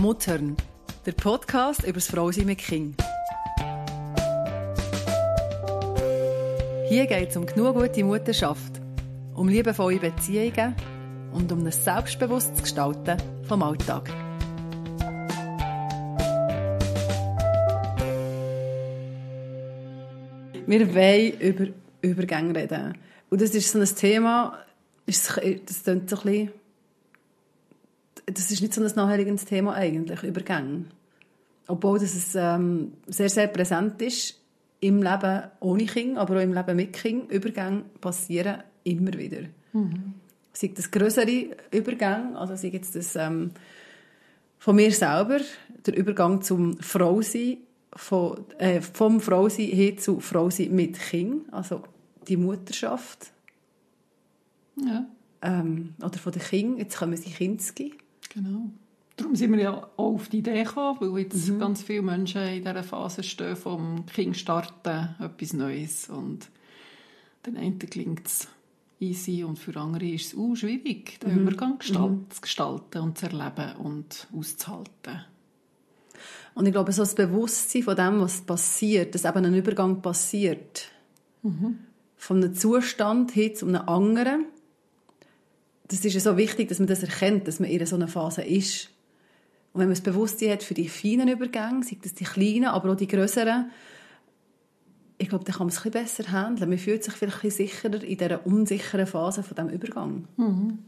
Muttern, der Podcast über das Frausein mit Kind. Hier geht es um genug gute Mutterschaft, um liebevolle Beziehungen und um ein selbstbewusstes Gestalten vom Alltag. Wir wollen über Übergänge reden. Und das ist so ein Thema, das klingt so ein bisschen das ist nicht so ein naheliegendes Thema eigentlich, Übergänge. Obwohl das es, ähm, sehr, sehr präsent ist im Leben ohne Kind, aber auch im Leben mit Kind. Übergänge passieren immer wieder. Mhm. Sei das größere Übergänge, also sei jetzt das ähm, von mir selber, der Übergang zum Frausein, von, äh, vom Frausein hin zu Frausein mit Kind, also die Mutterschaft. Ja. Ähm, oder von den Kindern, jetzt kommen sie Kinski. Genau. Darum sind wir ja auch auf die Idee gekommen, weil jetzt mhm. ganz viele Menschen in dieser Phase stehen, vom Kind starten, etwas Neues. Und den einen klingt es easy und für andere ist es auch schwierig, den mhm. Übergang mhm. zu gestalten und zu erleben und auszuhalten. Und ich glaube, so das Bewusstsein von dem, was passiert, dass eben ein Übergang passiert, mhm. von einem Zustand hin zu einem anderen, das ist so wichtig, dass man das erkennt, dass man in so einer Phase ist. Und wenn man das Bewusstsein hat für die feinen Übergänge, sei das die kleinen, aber auch die größeren, ich glaube, dann kann man es ein besser handeln. Man fühlt sich vielleicht ein sicherer in dieser unsicheren Phase von diesem Übergang. Mhm.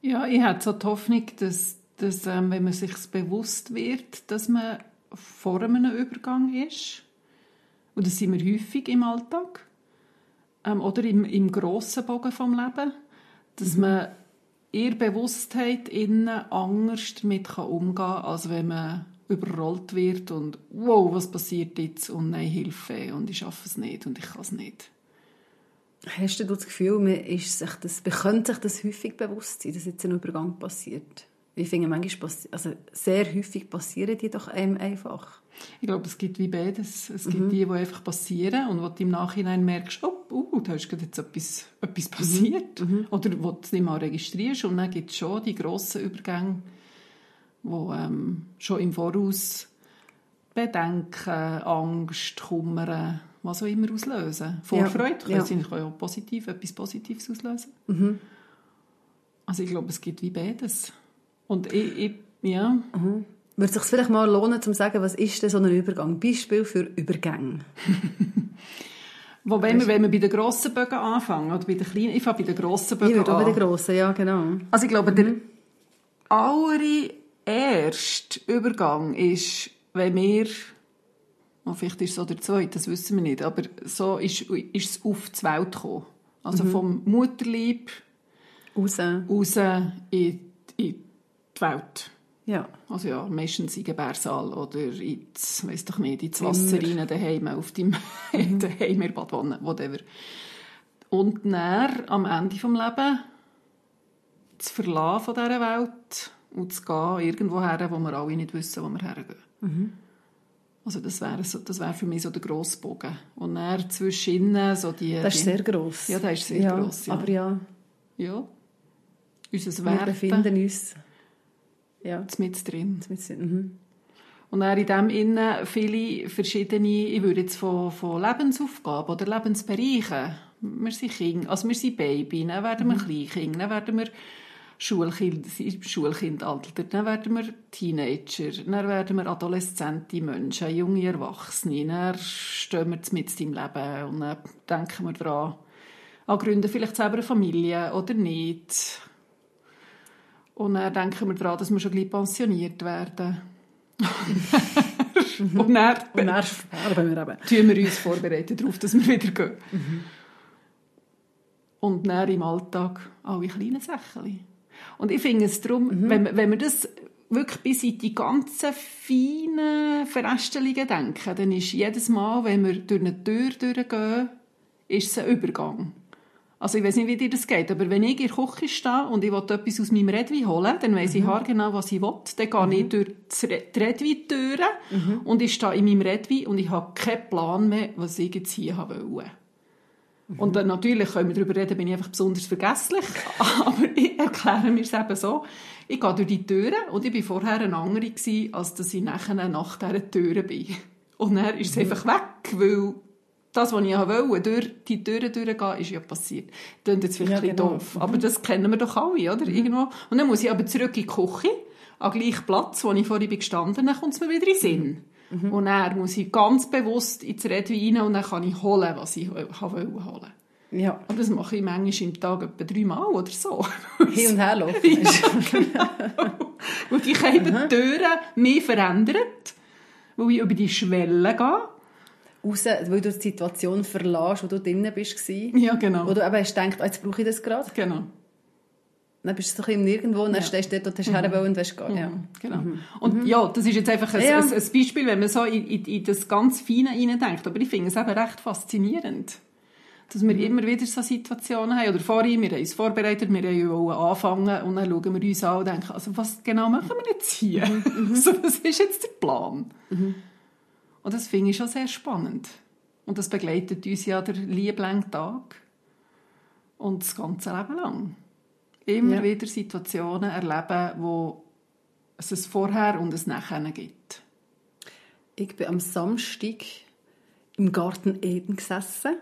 Ja, ich habe so die Hoffnung, dass, dass ähm, wenn man sich bewusst wird, dass man vor einem Übergang ist, und das sind wir häufig im Alltag, ähm, oder im, im grossen Bogen vom Leben, dass mhm. man ihr Bewusstheit innen anders damit umgehen kann, als wenn man überrollt wird und wow, was passiert jetzt und nein, Hilfe und ich schaffe es nicht und ich kann es nicht. Hast du das Gefühl, man, ist sich das, man könnte sich das häufig bewusst sein, dass jetzt ein Übergang passiert? Ich finde, manchmal, also sehr häufig passieren die doch einem einfach. Ich glaube, es gibt wie beides. Es gibt mhm. die, die einfach passieren und wo du im Nachhinein merkst, oh, uh, da ist jetzt etwas, etwas mhm. passiert. Mhm. Oder wo du nicht mal registrierst. Und dann gibt es schon die grossen Übergänge, die ähm, schon im Voraus Bedenken, Angst, Kummer, was auch immer auslösen. Vorfreude ja. kann ja. auch positiv, etwas Positives auslösen. Mhm. Also ich glaube, es gibt wie beides. Und ich, ich ja. Mhm. Würde es sich vielleicht mal lohnen, zu sagen, was ist denn so ein Übergang? Beispiel für Übergänge. Wo wenn wir, wenn wir bei den grossen Bögen anfangen oder bei den kleinen? Ich fange bei den grossen Bögen ich an. bei den grossen, ja, genau. Also ich glaube, mhm. der allererste Übergang ist, wenn wir, oh, vielleicht ist es auch der zweite, das wissen wir nicht, aber so ist, ist es auf die Welt gekommen. Also mhm. vom Mutterleib raus, raus in, in die Welt. Ja. Also ja, meistens in Gebärsaal oder ins, weiss doch nicht, ins Wasser rein, daheim, auf dem mhm. daheim in Badwanne, whatever. Und dann, am Ende des Lebens, zu verlassen von dieser Welt und zu gehen irgendwo her, wo wir alle nicht wissen, wo wir hergehen. Mhm. Also das wäre so, das wäre für mich so der grosse Bogen. Und dann zwischen so die... Das ist sehr gross. Ja, das ist sehr ja, gross, ja. Aber ja. Ja. Unser Wir befinden uns ja. mit drin. Mit, mhm. Und dann in dem Innen viele verschiedene, ich würde jetzt von, von Lebensaufgaben oder Lebensbereichen, wir sind Kinder, also wir sind Baby, dann werden wir mhm. Kleinkind, dann werden wir Schulkind, Schulkindalter, dann werden wir Teenager, dann werden wir adoleszente Menschen, junge Erwachsene, dann stehen wir mit im Leben und dann denken wir daran, an gründen vielleicht selber eine Familie oder nicht. Und dann denken wir daran, dass wir schon gleich pensioniert werden. Und dann, und dann sterben wir eben. Tun wir uns vorbereiten darauf, dass wir wieder gehen. Mhm. Und dann im Alltag alle kleinen Sachen. Und ich finde es darum, mhm. wenn, wenn wir das wirklich bis in die ganzen feinen Verästelungen denken, dann ist jedes Mal, wenn wir durch eine Tür durchgehen, ist es ein Übergang. Also ich weiß nicht, wie dir das geht, aber wenn ich in der Küche stehe und ich will etwas aus meinem Redwein holen, dann weiss mhm. ich haargenau, was ich will. Dann gehe mhm. ich durch die Redweintüre mhm. und ich stehe in meinem Redwein und ich habe keinen Plan mehr, was ich jetzt hier wollte. Und dann natürlich können wir darüber reden, bin ich einfach besonders vergesslich. Aber ich erkläre mir es eben so. Ich gehe durch die Türen und ich war vorher eine andere, als dass ich nachher nach dieser Türen bin. Und dann ist es einfach weg, weil das, was ich wollte, durch die Türen durchgehen, ist ja passiert. Das klingt jetzt vielleicht Ja, genau. doof, aber das kennen wir doch alle, oder? Irgendwo. Und dann muss ich aber zurück in die Küche, an den gleichen Platz, wo ich vorhin bin gestanden dann kommt es mir wieder in den Sinn. Und dann muss ich ganz bewusst ins Redwein rein und dann kann ich holen, was ich wollte holen. Ja. Und das mache ich manchmal im Tag etwa dreimal oder so. Hin und her laufen. Weil ich habe eben die Türen mehr verändert, weil ich über die Schwelle gehe. Raus, weil du die Situation verlässt, wo du drinnen bist. Ja, genau. Wo du eben hast gedacht, ah, jetzt brauche ich das gerade. Genau. Dann bist du so ein nirgendwo und dann stehst du dort und hast mhm. und willst gehen. Ja. Genau. Und ja, das ist jetzt einfach ein, Ja. ein, ein Beispiel, wenn man so in, in, in das ganz Feine hineindenkt. Aber ich finde es eben recht faszinierend, dass wir immer wieder so Situationen haben. Oder vorhin, wir haben uns vorbereitet, wir wollen anfangen und dann schauen wir uns an und denken, also was genau machen wir jetzt hier? Also, was ist jetzt der Plan? Und das finde ich schon sehr spannend. Und das begleitet uns ja der lieblange Tag und das ganze Leben lang. Immer Ja. wieder Situationen erleben, wo es ein Vorher und ein Nachher gibt. Ich bin am Samstag im Garten Eden gesessen.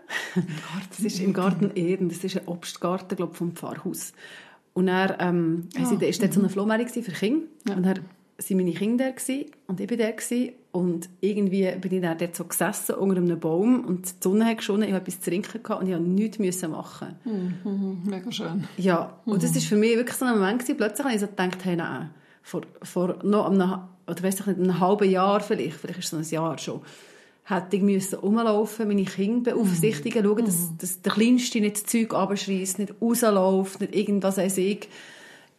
Das ist im Garten Eden. Das ist ein Obstgarten, glaube ich, vom Pfarrhaus. Und er ähm, Ja. ja. ist dort so eine Flohmärkte für Kinder. Ja. Und er waren meine Kinder da und ich war da. Und irgendwie bin ich dann dort so gesessen unter einem Baum und die Sonne hat geschonnen, ich hatte etwas zu trinken gehabt und ich musste nichts müssen machen. Mhm, mega schön. Ja, und das ist für mich wirklich so ein Moment gewesen. Plötzlich habe ich so gedacht, hey, nein, vor, vor noch einem, oder weiss ich nicht, einem halben Jahr vielleicht, vielleicht ist es so ein Jahr schon, hätte ich müssen rumlaufen, meine Kinder beaufsichtigen, schauen, dass, dass der Kleinste nicht das Zeug abschreisst, nicht rausläuft, nicht irgendwas weiß ich.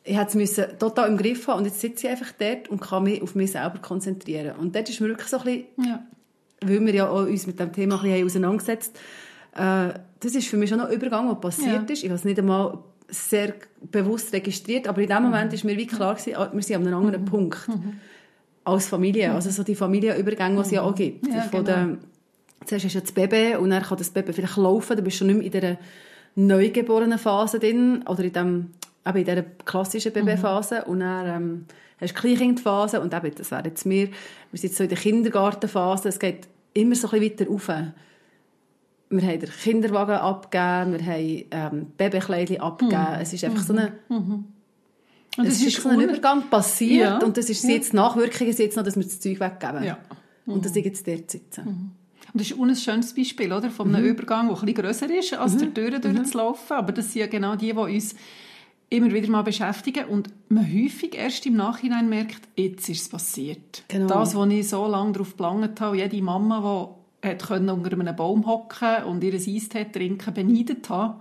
Ich hätte es total im Griff haben und jetzt sitze ich einfach dort und kann mich auf mich selber konzentrieren. Und dort ist mir wirklich so ein bisschen Ja. weil wir ja auch uns mit dem Thema ein bisschen auseinandergesetzt haben, äh, das ist für mich schon ein Übergang, der passiert Ja. ist. Ich habe es nicht einmal sehr bewusst registriert, aber in dem Moment ist mir wie klar gewesen, ah, wir sind an einem anderen Punkt. Als Familie. Also so die Familienübergänge, die es ja auch gibt. Ja, Von genau. der, zuerst hast du das Baby und dann kann das Baby vielleicht laufen, dann bist du schon nicht mehr in dieser neugeborenen Phase drin oder in, dem, eben in dieser klassischen Babyphase und dann ähm, hast du die Kleinkindphase und eben, das wäre jetzt mir, wir sind jetzt so in der Kindergartenphase, es geht immer so ein bisschen weiter rauf. Wir haben den Kinderwagen abgegeben, wir haben ähm, Babykleidchen abgegeben. Es ist einfach so eine, Und es ist so ein Übergang passiert Ja. und das ist jetzt Nachwirkungen jetzt noch, dass wir das Zeug weggeben. Ja. Und dass ich jetzt dort sitze. Und das ist ein schönes Beispiel oder? von einem Übergang, der ein bisschen grösser ist, als der Türen durchzulaufen. Aber das sind ja genau die, die uns immer wieder mal beschäftigen und man häufig erst im Nachhinein merkt, jetzt ist es passiert. Genau. Das, wo ich so lange darauf gelangt habe, jede Mama, die hat können unter einem Baum hocken und ihr Eistee trinken, beneidet haben.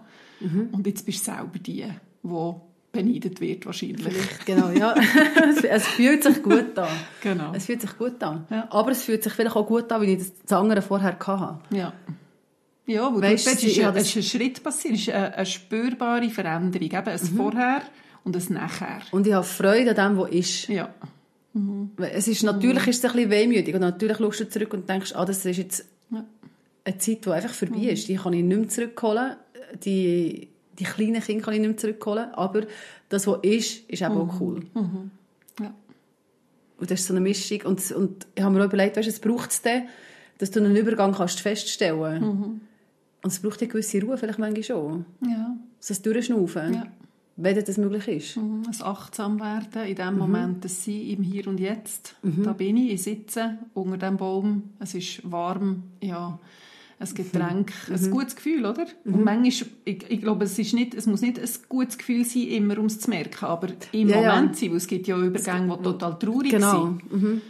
Und jetzt bist du selber die, die beneidet wird wahrscheinlich. Vielleicht, genau, ja. es, fühlt sich gut an. Genau. Es fühlt sich gut an. Ja. Aber es fühlt sich vielleicht auch gut an, weil ich das, das andere vorher hatte. Ja. Ja, weil Weißt es ist, ja, ist ein Schritt passiert, ist eine, eine spürbare Veränderung. Eben ein Vorher und ein Nachher. Und ich habe Freude an dem, was ist. Ja. Weil Es ist natürlich ist es ein bisschen wehmütig und natürlich schaust du zurück und denkst, ah, das ist jetzt Ja. eine Zeit, die einfach vorbei ist. Die kann ich nicht mehr zurückholen. Die, die kleinen Kinder kann ich nicht mehr zurückholen. Aber das, was ist, ist eben auch cool. Ja. Und das ist so eine Mischung. Und, und ich habe mir auch überlegt, weißt, es braucht es dann, dass du einen Übergang kannst feststellen Und es braucht eine gewisse Ruhe, vielleicht manchmal schon. Ja. So das Durchschnaufen, Ja. wenn das möglich ist. Mhm. Das achtsam werden in Mhm. dem Moment, das Sein im Hier und Jetzt. Da bin ich, ich sitze unter dem Baum, es ist warm, ja, ein Getränk, Mhm. ein gutes Gefühl, oder? Und manchmal, ich, ich glaube, es, ist nicht, es muss nicht ein gutes Gefühl sein, immer um es zu merken, aber im Ja, ja. Moment sein, weil es gibt ja Übergänge, die total traurig Genau. sind.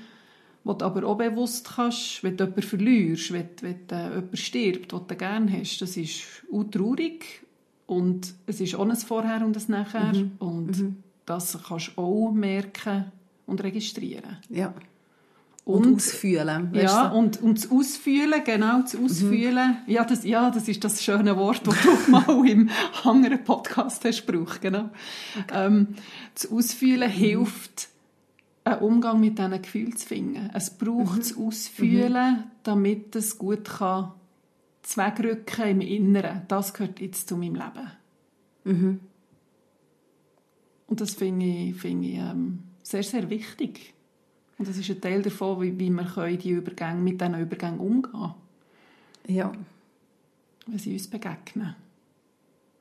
Wo du aber auch bewusst kannst, wenn du jemanden verlierst, wenn, wenn äh, jemand stirbt, den du gerne hast, das ist auch traurig und es ist auch ein Vorher und ein Nachher und das kannst du auch merken und registrieren. Ja. Und- Und, ausfühlen. Ja, du? und, und das Ausfühlen, genau, das Ausfühlen, ja, das, ja, das ist das schöne Wort, das du mal im anderen Podcast hast gebraucht, genau. Ähm, das Ausfühlen hilft, einen Umgang mit diesen Gefühlen zu finden. Es braucht das Ausfühlen, damit es gut kann das Wegrücken im Inneren, das gehört jetzt zu meinem Leben. Mhm. Und das finde ich, finde ich ähm, sehr, sehr wichtig. Und das ist ein Teil davon, wie, wie wir die Übergänge, mit diesen Übergängen umgehen können. Ja. Wenn sie uns begegnen.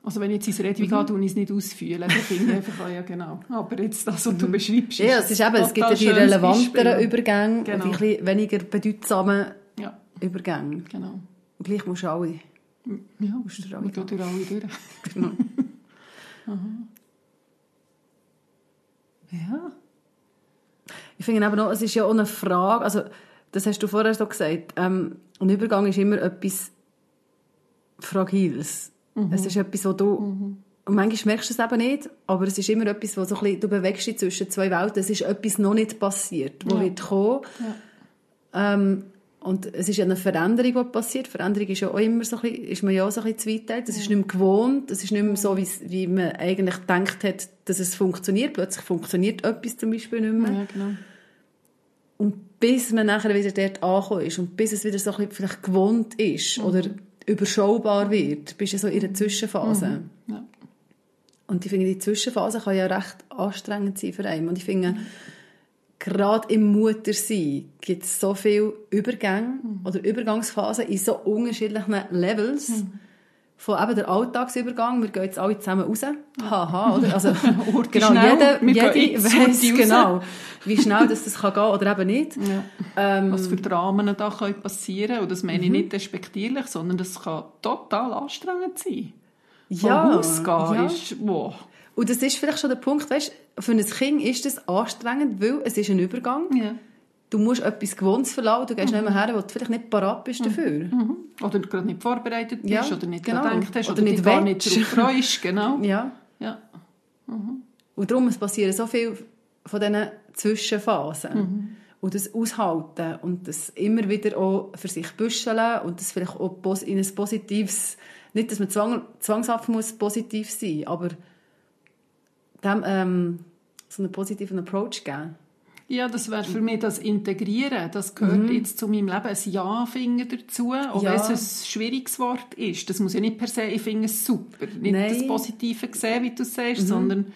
Also wenn ich jetzt ins Redewig mhm. gehe, ich es nicht ausfühlen. Dann finde ich einfach, oh ja genau. Aber jetzt das, was du mhm. beschreibst, Ja, es, ist eben, es gibt ja die relevanteren Übergänge genau. und die weniger bedeutsamen ja. Übergänge. Genau. Und gleich musst du alle... Ja, musst du alle, durch alle durch. genau. Ja. Ich finde aber noch, es ist ja auch eine Frage, also das hast du vorher so gesagt, ähm, ein Übergang ist immer etwas Fragiles. Mhm. Es ist etwas, wo du... Mhm. Und manchmal merkst du es eben nicht, aber es ist immer etwas, wo so ein bisschen, du bewegst dich zwischen zwei Welten. Es ist etwas noch nicht passiert, wo ja. wird kommen. Ja. Ähm, und es ist ja eine Veränderung, die passiert. Veränderung ist ja auch immer so ein bisschen, ist man ja auch so ein bisschen zweiteilt. Es ist nicht mehr gewohnt, es ist nicht mehr so, wie, wie man eigentlich gedacht hat, dass es funktioniert. Plötzlich funktioniert etwas zum Beispiel nicht mehr. Ja, genau. Und bis man nachher wieder dort angekommen ist und bis es wieder so ein bisschen vielleicht gewohnt ist mhm. oder überschaubar wird, bist du so in der Zwischenphase. Mhm. Ja. Und ich finde, die Zwischenphase kann ja recht anstrengend sein für einen. Und ich finde, mhm. gerade im Muttersein gibt es so viele Übergänge mhm. oder Übergangsphasen in so unterschiedlichen Levels. Mhm von eben der Alltagsübergang, wir gehen jetzt alle zusammen raus. Haha, oder? Also, genau, jeder, jede weiss genau, wie schnell das, das kann gehen oder eben nicht. Ja. Ähm, Was für Dramen da können passieren und das meine ich mhm. nicht despektierlich, sondern das kann total anstrengend sein. Ja. Von Haus gehen ja. ist, wow. Und das ist vielleicht schon der Punkt, weißt, für ein Kind ist das anstrengend, weil es ist ein Übergang. Ja du musst etwas Gewohntes verlassen, du gehst mhm. nicht mehr her, wo du vielleicht nicht parat bist dafür. Mhm. Oder gerade nicht vorbereitet bist, ja, oder nicht genau. gedacht hast, oder, oder nicht gar nicht darauf freust. Genau. ja. ja. Mhm. Und darum es passieren so viel von diesen Zwischenphasen. Mhm. Und das Aushalten und das immer wieder auch für sich büscheln und das vielleicht auch in ein positives, nicht, dass man zwang, zwangshaft muss positiv sein, aber dem ähm, so einen positiven Approach geben. Ja, das wäre für mich das Integrieren. Das gehört mhm. jetzt zu meinem Leben. Ein Ja-Finger dazu, auch ja. wenn es ein schwieriges Wort ist. Das muss ja nicht per se, ich finde es super. Nicht Nein. das Positive sehen, wie du sagst, mhm. sondern,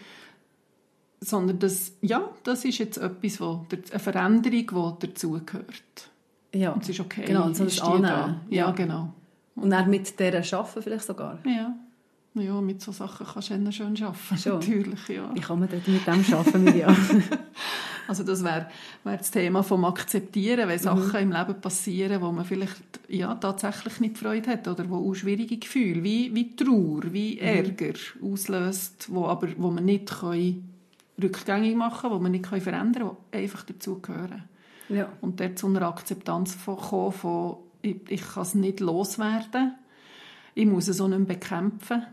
sondern das, ja, das ist jetzt etwas, wo, eine Veränderung, die dazugehört. Ja. Und es ist okay. Genau, und so das annehmen. Ja, ja, genau. Und dann mit dieser arbeiten vielleicht sogar. Ja. Ja, mit solchen Sachen kannst du schön arbeiten. Schon. Natürlich, ja. Wie kann mit dem arbeiten, Miriam? also das wäre wär das Thema vom Akzeptieren, wenn mhm. Sachen im Leben passieren, wo man vielleicht ja, tatsächlich nicht Freude hat oder wo auch schwierige Gefühle, wie, wie Trauer, wie mhm. Ärger mhm. auslöst, wo, aber, wo man nicht können rückgängig machen kann, wo man nicht können verändern kann, die einfach dazugehören. Ja. Und dort zu einer Akzeptanz von, kommen, von ich, ich kann es nicht loswerden, ich muss es auch nicht bekämpfen,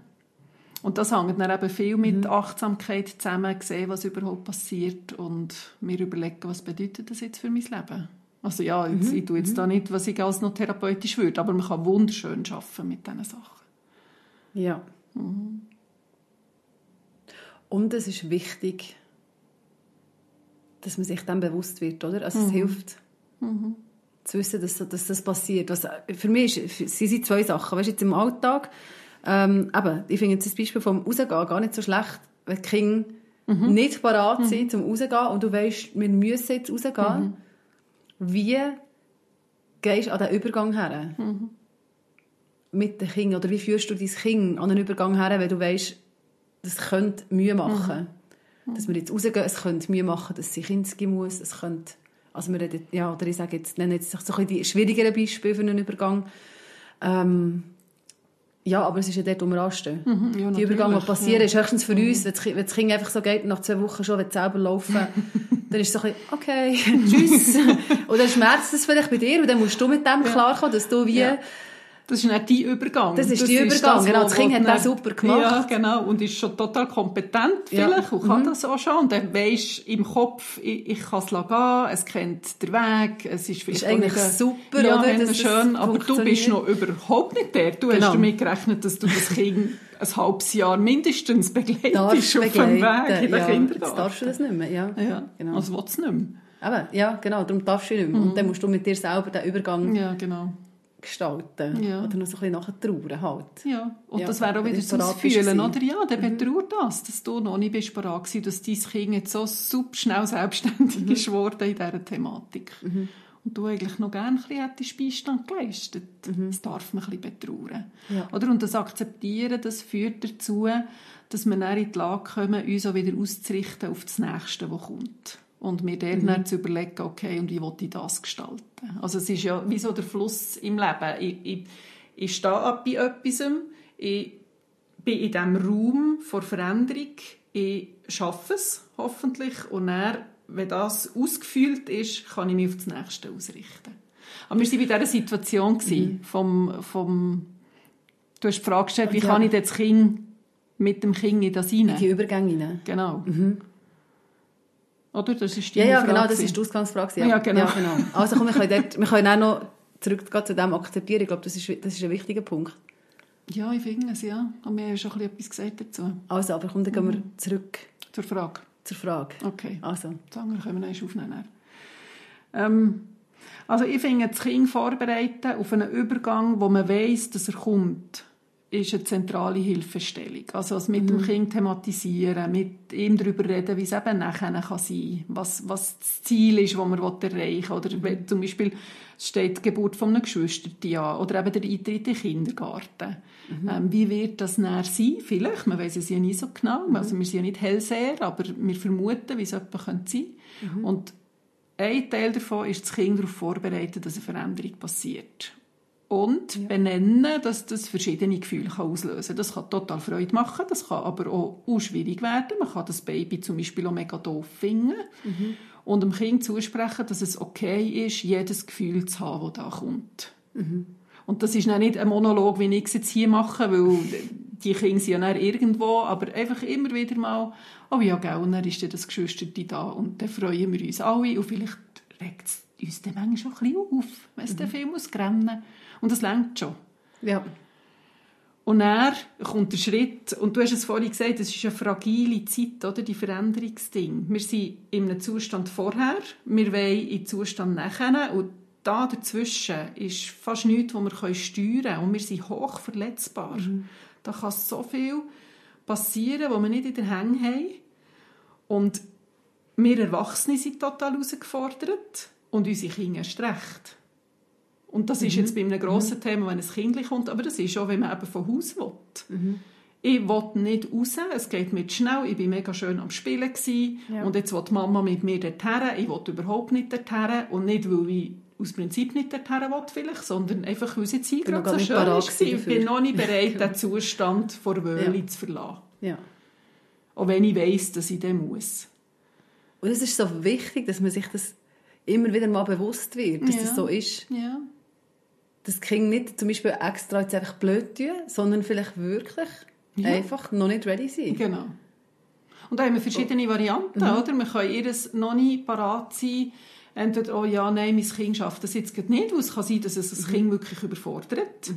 und das hängt dann eben viel mit mhm. Achtsamkeit zusammen, sehen, was überhaupt passiert und mir überlegen, was bedeutet das jetzt für mein Leben. Also ja, jetzt, mhm. ich tue jetzt mhm. da nicht, was ich als noch therapeutisch würde, aber man kann wunderschön arbeiten mit diesen Sachen. Ja. Mhm. Und es ist wichtig, dass man sich dann bewusst wird, oder? Also es mhm. hilft, mhm. zu wissen, dass, dass das passiert. Was, für mich ist, sie sind zwei Sachen. Weißt, jetzt im Alltag ähm, eben, ich finde das Beispiel vom Rausgehen gar nicht so schlecht, wenn die Kinder mhm. nicht parat sind, mhm. zum Rausgehen und du weißt, wir müssen jetzt rausgehen. Mhm. Wie gehst du an den Übergang her? Mhm. Mit den Kindern? Oder wie führst du dein Kind an den Übergang her, wenn du weißt, das könnte Mühe machen? Mhm. Dass wir jetzt rausgehen, es könnte Mühe machen, dass sie geben muss, es könnte, also wir reden, ja, oder ich sage jetzt, nenne jetzt so ein die schwierigeren Beispiele für einen Übergang. Ähm, ja, aber es ist ja dort, wo wir anstehen. Mhm, ja, die Übergänge, passieren, ja. ist höchstens für uns, wenn das Kind einfach so geht, nach zwei Wochen schon selber laufen dann ist es so ein bisschen, okay, tschüss. dann schmerzt es vielleicht bei dir und dann musst du mit dem ja. klarkommen, dass du wie... Ja. Das ist nicht dein Übergang. Das ist dein Übergang, das, genau. Das Kind hat das super gemacht. Ja, genau. Und ist schon total kompetent vielleicht und kann mhm. das auch schon. Und dann weisst im Kopf, ich, ich kann es gehen, es kennt den Weg, es ist vielleicht ist eigentlich nicht, super, ja, oder? Das schön, aber du bist noch überhaupt nicht der. Du genau. hast damit gerechnet, dass du das Kind ein halbes Jahr mindestens begleitest Darfst auf dem Weg in den ja, Kindergarten. Jetzt darfst du das nicht mehr, ja. ja. Genau. Also willst du nicht mehr. Aber, ja, genau, darum darfst du nicht mehr. Mhm. Und dann musst du mit dir selber den Übergang ja, genau gestalten. Ja. Oder noch so ein bisschen nachher trauern halt. Ja, und Ja, das wäre auch wieder so bist Fühlen, oder? Ja, dann betrauert das, dass du noch nicht bist bereit gewesen, dass dein Kind jetzt so super schnell selbstständig Mhm. ist geworden in dieser Thematik. Und du eigentlich noch gerne ein bisschen Beistand geleistet. Das darf man ein bisschen betrauern. Mhm. Ja. Oder? Und das Akzeptieren, das führt dazu, dass wir dann in die Lage kommen, uns auch wieder auszurichten auf das Nächste, was kommt. Und mir dort Mhm. dann zu überlegen, okay, und wie will ich das gestalten? Also es ist ja wie so der Fluss im Leben. Ich, ich, ich stehe ab bei etwas, ich bin in diesem Raum vor Veränderung, ich schaffe es hoffentlich und dann, wenn das ausgefüllt ist, kann ich mich auf das Nächste ausrichten. Aber wir waren bei dieser Situation Mhm. vom, vom, du hast die Frage gestellt, wie Ja. kann ich das Kind mit dem Kind in das In rein? die Übergänge rein. Genau. Oder? Das ist die Ja, ja, Frage genau, das ist die Ausgangsfrage. Ja, genau. Also komm, wir können, dort, wir können auch noch zurück zu dem akzeptieren. Ich glaube, das ist, das ist ein wichtiger Punkt. Ja, ich finde es, ja. Und wir haben schon ein bisschen etwas gesagt dazu. Also, aber komm, dann gehen Mhm. wir zurück Zur Frage. zur Frage. Okay. Also, Das andere können wir noch aufnehmen. Ähm, also ich finde, das Kind vorbereiten auf einen Übergang, wo man weiß, dass er kommt, ist eine zentrale Hilfestellung. Also das mit dem Kind thematisieren, mit ihm darüber reden, wie es eben nachher kann sein was, was das Ziel ist, das man erreichen will. Oder wenn zum Beispiel steht die Geburt von einem Geschwisterten an oder eben der Eintritt in den Kindergarten. Ähm, wie wird das näher sein? Vielleicht, man weiß es ja nie so genau. Also wir sind ja nicht Hellseher, aber wir vermuten, wie es etwa sein könnte. Und ein Teil davon ist, das Kind darauf vorbereiten, dass eine Veränderung passiert. Und benennen, dass das verschiedene Gefühle kann auslösen kann. Das kann total Freude machen, das kann aber auch, schwierig werden. Man kann das Baby zum Beispiel auch mega doof finden. Und dem Kind zusprechen, dass es okay ist, jedes Gefühl zu haben, das da kommt. Und das ist dann nicht ein Monolog, wie ich es jetzt hier mache, weil die Kinder sind ja dann irgendwo, aber einfach immer wieder mal, oh ja, gell, und dann ist dann das Geschwisterte da und dann freuen wir uns alle und vielleicht regt es uns dann manchmal schon ein bisschen auf, wenn es dann viel muss rennen Und das längt schon. ja. Und dann kommt der Schritt, und du hast es vorhin gesagt, es ist eine fragile Zeit, oder, die Veränderungsding. Wir sind in einem Zustand vorher, wir wollen in den Zustand nachher, und da dazwischen ist fast nichts, was wir steuern können, und wir sind hoch verletzbar. Da kann so viel passieren, was wir nicht in der Hand haben. Und wir Erwachsene sind total herausgefordert, und unsere Kinder erst recht. Und das ist jetzt bei einem grossen Thema, wenn ein Kind kommt, aber das ist auch, wenn man eben von Haus will. Ich will nicht raus, es geht mir zu schnell, ich war mega schön am Spielen gewesen, Ja. und jetzt will die Mama mit mir dorthin, ich will überhaupt nicht dorthin und nicht, weil ich aus Prinzip nicht dorthin will vielleicht, sondern einfach, weil es jetzt hier gerade so schön gewesen Ich bin noch nicht bereit, den Zustand vor Wöhli Ja. zu verlassen. ja. Auch wenn ich weiss, dass ich den muss. Und es ist so wichtig, dass man sich das immer wieder mal bewusst wird, dass Ja. das so ist. Ja. Dass die Kinder nicht zum Beispiel extra jetzt einfach blöd tun, sondern vielleicht wirklich Ja. einfach noch nicht ready sind. Genau. Und da haben wir verschiedene Varianten, Mhm. oder? Wir können ihres noch nicht parat sein. Entweder, oh ja, nein, mein Kind schafft das jetzt gerade nicht, weil es kann sein, dass es Mhm. das Kind wirklich überfordert.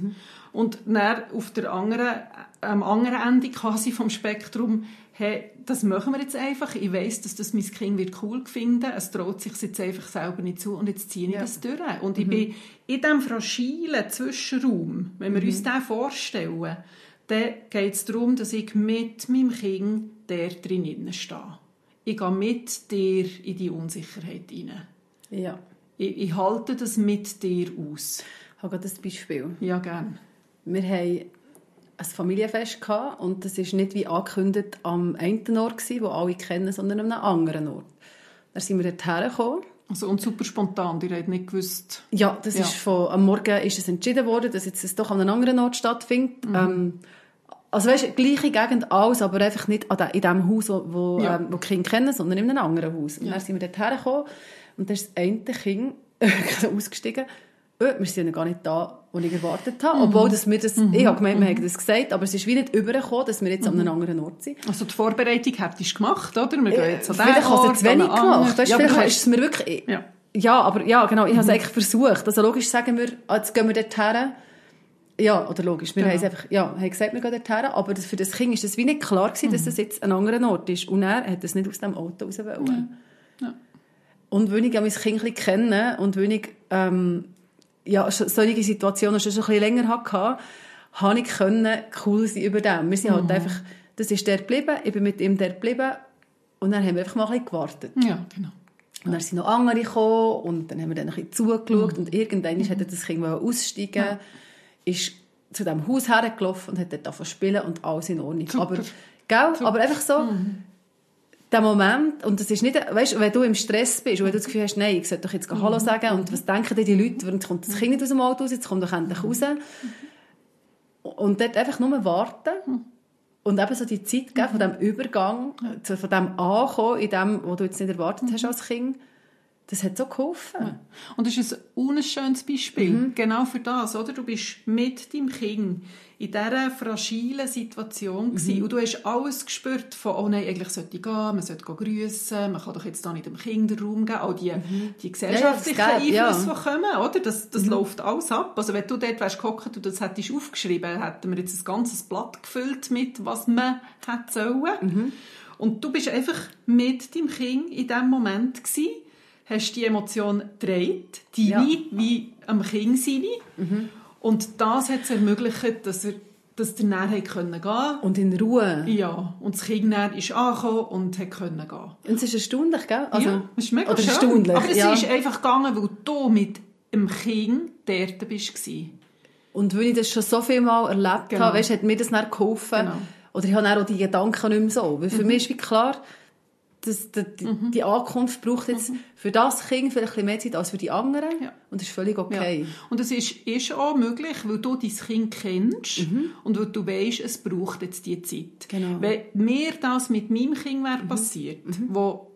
Und dann auf der anderen, am anderen Ende quasi vom Spektrum, hey, das machen wir jetzt einfach. Ich weiss, dass das mein Kind wird cool finden. Es traut sich jetzt einfach selber nicht zu und jetzt ziehe ich Ja. das durch. Und ich bin in diesem fragilen Zwischenraum, wenn wir uns den vorstellen, dann geht es darum, dass ich mit meinem Kind der drin stehe. Ich gehe mit dir in die Unsicherheit hinein. Ja. Ich, ich halte das mit dir aus. Ich habe gerade ein Beispiel. Ja, gerne. Wir hatten ein Familienfest gehabt, und das war nicht wie angekündigt am einen Ort, gewesen, wo alle kennen, sondern an einem anderen Ort. Dann sind wir dort hergekommen. Also, und super spontan, die haben nicht gewusst. Ja, das Ja. ist von, am Morgen ist es entschieden worden, dass jetzt das doch an einem anderen Ort stattfindet. Mhm. Ähm, also weißt, gleiche Gegend alles, aber einfach nicht an de, in dem Haus, wo, wo, Ja. ähm, wo die Kinder kennen, sondern in einem anderen Haus. Und Ja. dann sind wir dort hergekommen und dann ist das eine Kind ausgestiegen. «Äh, wir sind ja gar nicht da, wo ich erwartet habe. Mhm. Obwohl, dass wir das, ich habe gemeint, wir hätten das gesagt, aber es ist wie nicht übergekommen, dass wir jetzt an einem Mhm. anderen Ort sind. Also, die Vorbereitung hättest du gemacht, oder? Wir gehen jetzt an den Äh, Vielleicht hast du zu wenig gemacht. Weißt, Ja, vielleicht du ist es mir wirklich... Ja. Ja, aber ja, genau. Ich habe es eigentlich versucht. Also logisch sagen wir, ah, jetzt gehen wir dort her. Ja, oder logisch. Wir Genau. haben es einfach, ja, haben gesagt, wir gehen dort her. Aber das, für das Kind ist es wie nicht klar gewesen, dass das jetzt ein anderer Ort ist. Und er hat es nicht aus dem Auto raus wollen. Ja. Und wenn ich ja mein Kind kenne und wenn ich ähm, ja, solche Situationen schon ein bisschen länger hatte, habe ich können cool sein über dem. Wir sind halt Mhm. einfach, das ist der geblieben, ich bin mit ihm der geblieben und dann haben wir einfach mal ein bisschen gewartet. Ja, genau. Und dann sind noch andere gekommen und dann haben wir dann ein bisschen zugeschaut Mhm. und irgendwann mhm. hat das Kind aussteigen, ist zu diesem Haus hergelaufen und hat dort angefangen zu spielen und alles in Ordnung. Super. Aber, gell? Aber einfach so, der Moment, und das ist nicht, weißt, wenn du im Stress bist und wenn du das Gefühl hast, nein, ich sollte doch jetzt Hallo sagen und was denken denn die Leute, jetzt kommt das Kind nicht aus dem Auto raus, jetzt kommt doch endlich raus. Und dort einfach nur warten und eben so die Zeit geben von dem Übergang, von dem Ankommen in dem, was du jetzt nicht erwartet hast als Kind, das hat so geholfen. Und das ist ein unschönes Beispiel. Mhm. Genau für das, oder? Du bist mit deinem Kind in dieser fragilen Situation gewesen. Mhm. und du hast alles gespürt von, oh nein, eigentlich sollte ich gehen, man sollte grüssen, man kann doch jetzt da nicht dem Kind den Raum geben, all die, die gesellschaftlichen Mhm. Ja, geht, ja. Mhm. Einflüsse, die kommen, oder? Das, das läuft alles ab. Also wenn du dort wärst gehockt und das hättest aufgeschrieben, hätten wir jetzt ein ganzes Blatt gefüllt mit, was man hätte sollen. Mhm. Und du bist einfach mit deinem Kind in diesem Moment gewesen, hast die Emotion gedreht, die Ja. wie, am Kind seine. Und das hat es ermöglicht, dass er dass der können gehen Und in Ruhe. Ja, und das Kind näher ist angekommen und hat können gehen. Und es ist erstaunlich, gell? Also, ja, das ist mega oder schön. erstaunlich, Aber es ja. ist einfach gegangen, weil du mit dem Kind dort bist. Und weil ich das schon so viel Mal erlebt Genau. habe, weißt, hat mir das dann geholfen. Genau. Oder ich habe dann auch die Gedanken nicht mehr so. Weil für mich ist wie klar, die, die, Mhm. die Ankunft braucht jetzt für das Kind vielleicht ein bisschen mehr Zeit als für die anderen. Ja. Und das ist völlig okay. Ja. Und es ist, ist auch möglich, weil du dein Kind kennst und weil du weißt, es braucht jetzt die Zeit. Genau. Wenn mir das mit meinem Kind wäre passiert, wo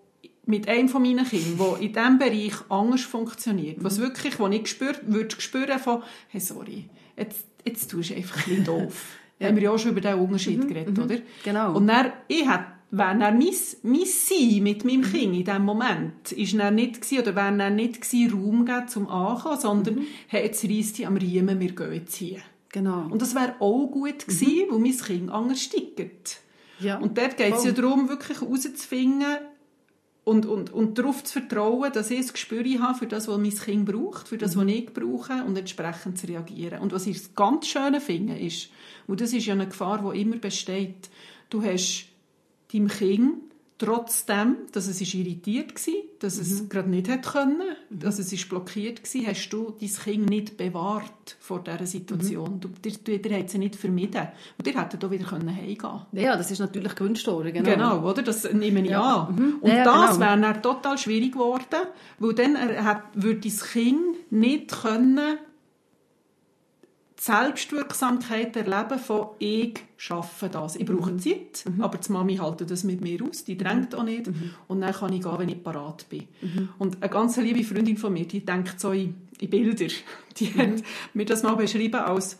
mit einem von meinen Kindern, wo in diesem Bereich anders funktioniert, was wirklich, wo ich spür, würde spüren von, hey, sorry, jetzt, jetzt tust du einfach ein bisschen doof. Haben wir ja auch schon über diesen Unterschied geredet, oder? Genau. Und dann, ich hätte wäre dann mein, mein Sein mit meinem Kind in diesem Moment ist dann nicht gewesen, oder wäre dann nicht gewesen, Raum geben zum Ankommen, sondern hey, jetzt reisst die am Riemen, wir gehen jetzt hier. Genau. Und das wäre auch gut gewesen, weil mein Kind anders tickt. ja. Und dort geht es Voll. ja darum, wirklich herauszufinden und, und, und darauf zu vertrauen, dass ich ein Gespür habe für das, was mein Kind braucht, für das, was ich brauche und entsprechend zu reagieren. Und was ich das ganz Schöne finde, ist, und das ist ja eine Gefahr, die immer besteht, du hast deinem Kind trotzdem, dass es ist irritiert war, dass es gerade nicht hat können, dass es ist blockiert war, hast du dein Kind nicht bewahrt vor dieser Situation. Du, ihr, ihr, habt sie nicht vermieden. Und ihr hättet auch wieder können heimgehen ja, das ist natürlich gewünscht worden. Genau. Genau, oder? Das nehme ich Ja. an. Mhm. Und Ja, das genau. wäre dann total schwierig geworden, weil dann er hat, würde das Kind nicht können Selbstwirksamkeit erleben von ich schaffe das. Ich brauche Zeit, aber die Mami hält das mit mir aus, die drängt auch nicht und dann kann ich gehen, wenn ich parat bin. Und eine ganz liebe Freundin von mir, die denkt so in, in Bilder, die hat mir das mal beschrieben als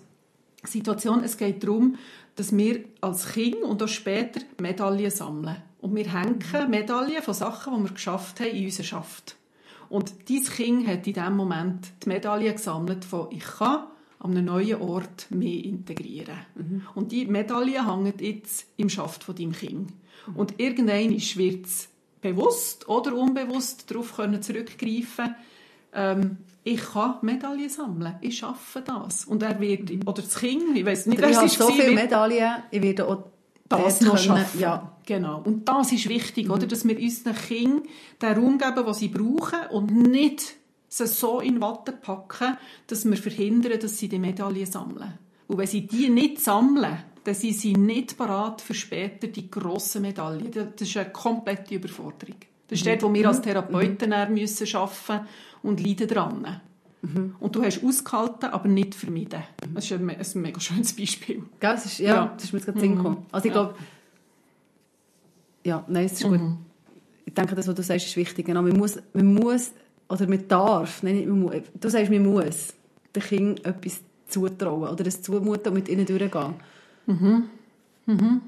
Situation. Es geht darum, dass wir als Kind und auch später Medaillen sammeln. Und wir hängen Medaillen von Sachen, die wir geschafft haben in unserer Schaft. Und dieses Kind hat in diesem Moment die Medaille gesammelt von «Ich kann an einem neuen Ort mehr integrieren». Und die Medaille hängt jetzt im Schaft von deinem Kind. Und irgendwann wird es bewusst oder unbewusst darauf können zurückgreifen ähm, ich kann Medaillen sammeln, ich schaffe das. Und er wird, oder das Kind, ich weiß nicht, Ich wer es so war, viele Medaillen, ich werde auch das noch schaffen. Ja. Genau. Und das ist wichtig, oder? Dass wir unseren Kindern den Raum geben, den sie brauchen und nicht sie so in Watte packen, dass wir verhindern, dass sie die Medaillen sammeln. Und wenn sie die nicht sammeln, dann sind sie nicht parat für später die grossen Medaillen. Das ist eine komplette Überforderung. Das ist dort, wo wir als Therapeuten mhm. müssen arbeiten und leiden dran. Und du hast ausgehalten, aber nicht vermieden. Das ist ein, ein mega schönes Beispiel. Gell, das ist, ja, Ja. das ist mir jetzt gerade Sinn gekommen. Also ich Ja. glaube, ja, nein, das ist gut. Ich denke, das, was du sagst, ist wichtig. Genau, man muss, man muss oder man darf, nein, nicht man muss, du sagst, man muss den Kindern etwas zutrauen oder es zumuten und mit ihnen durchgehen. Weißt du,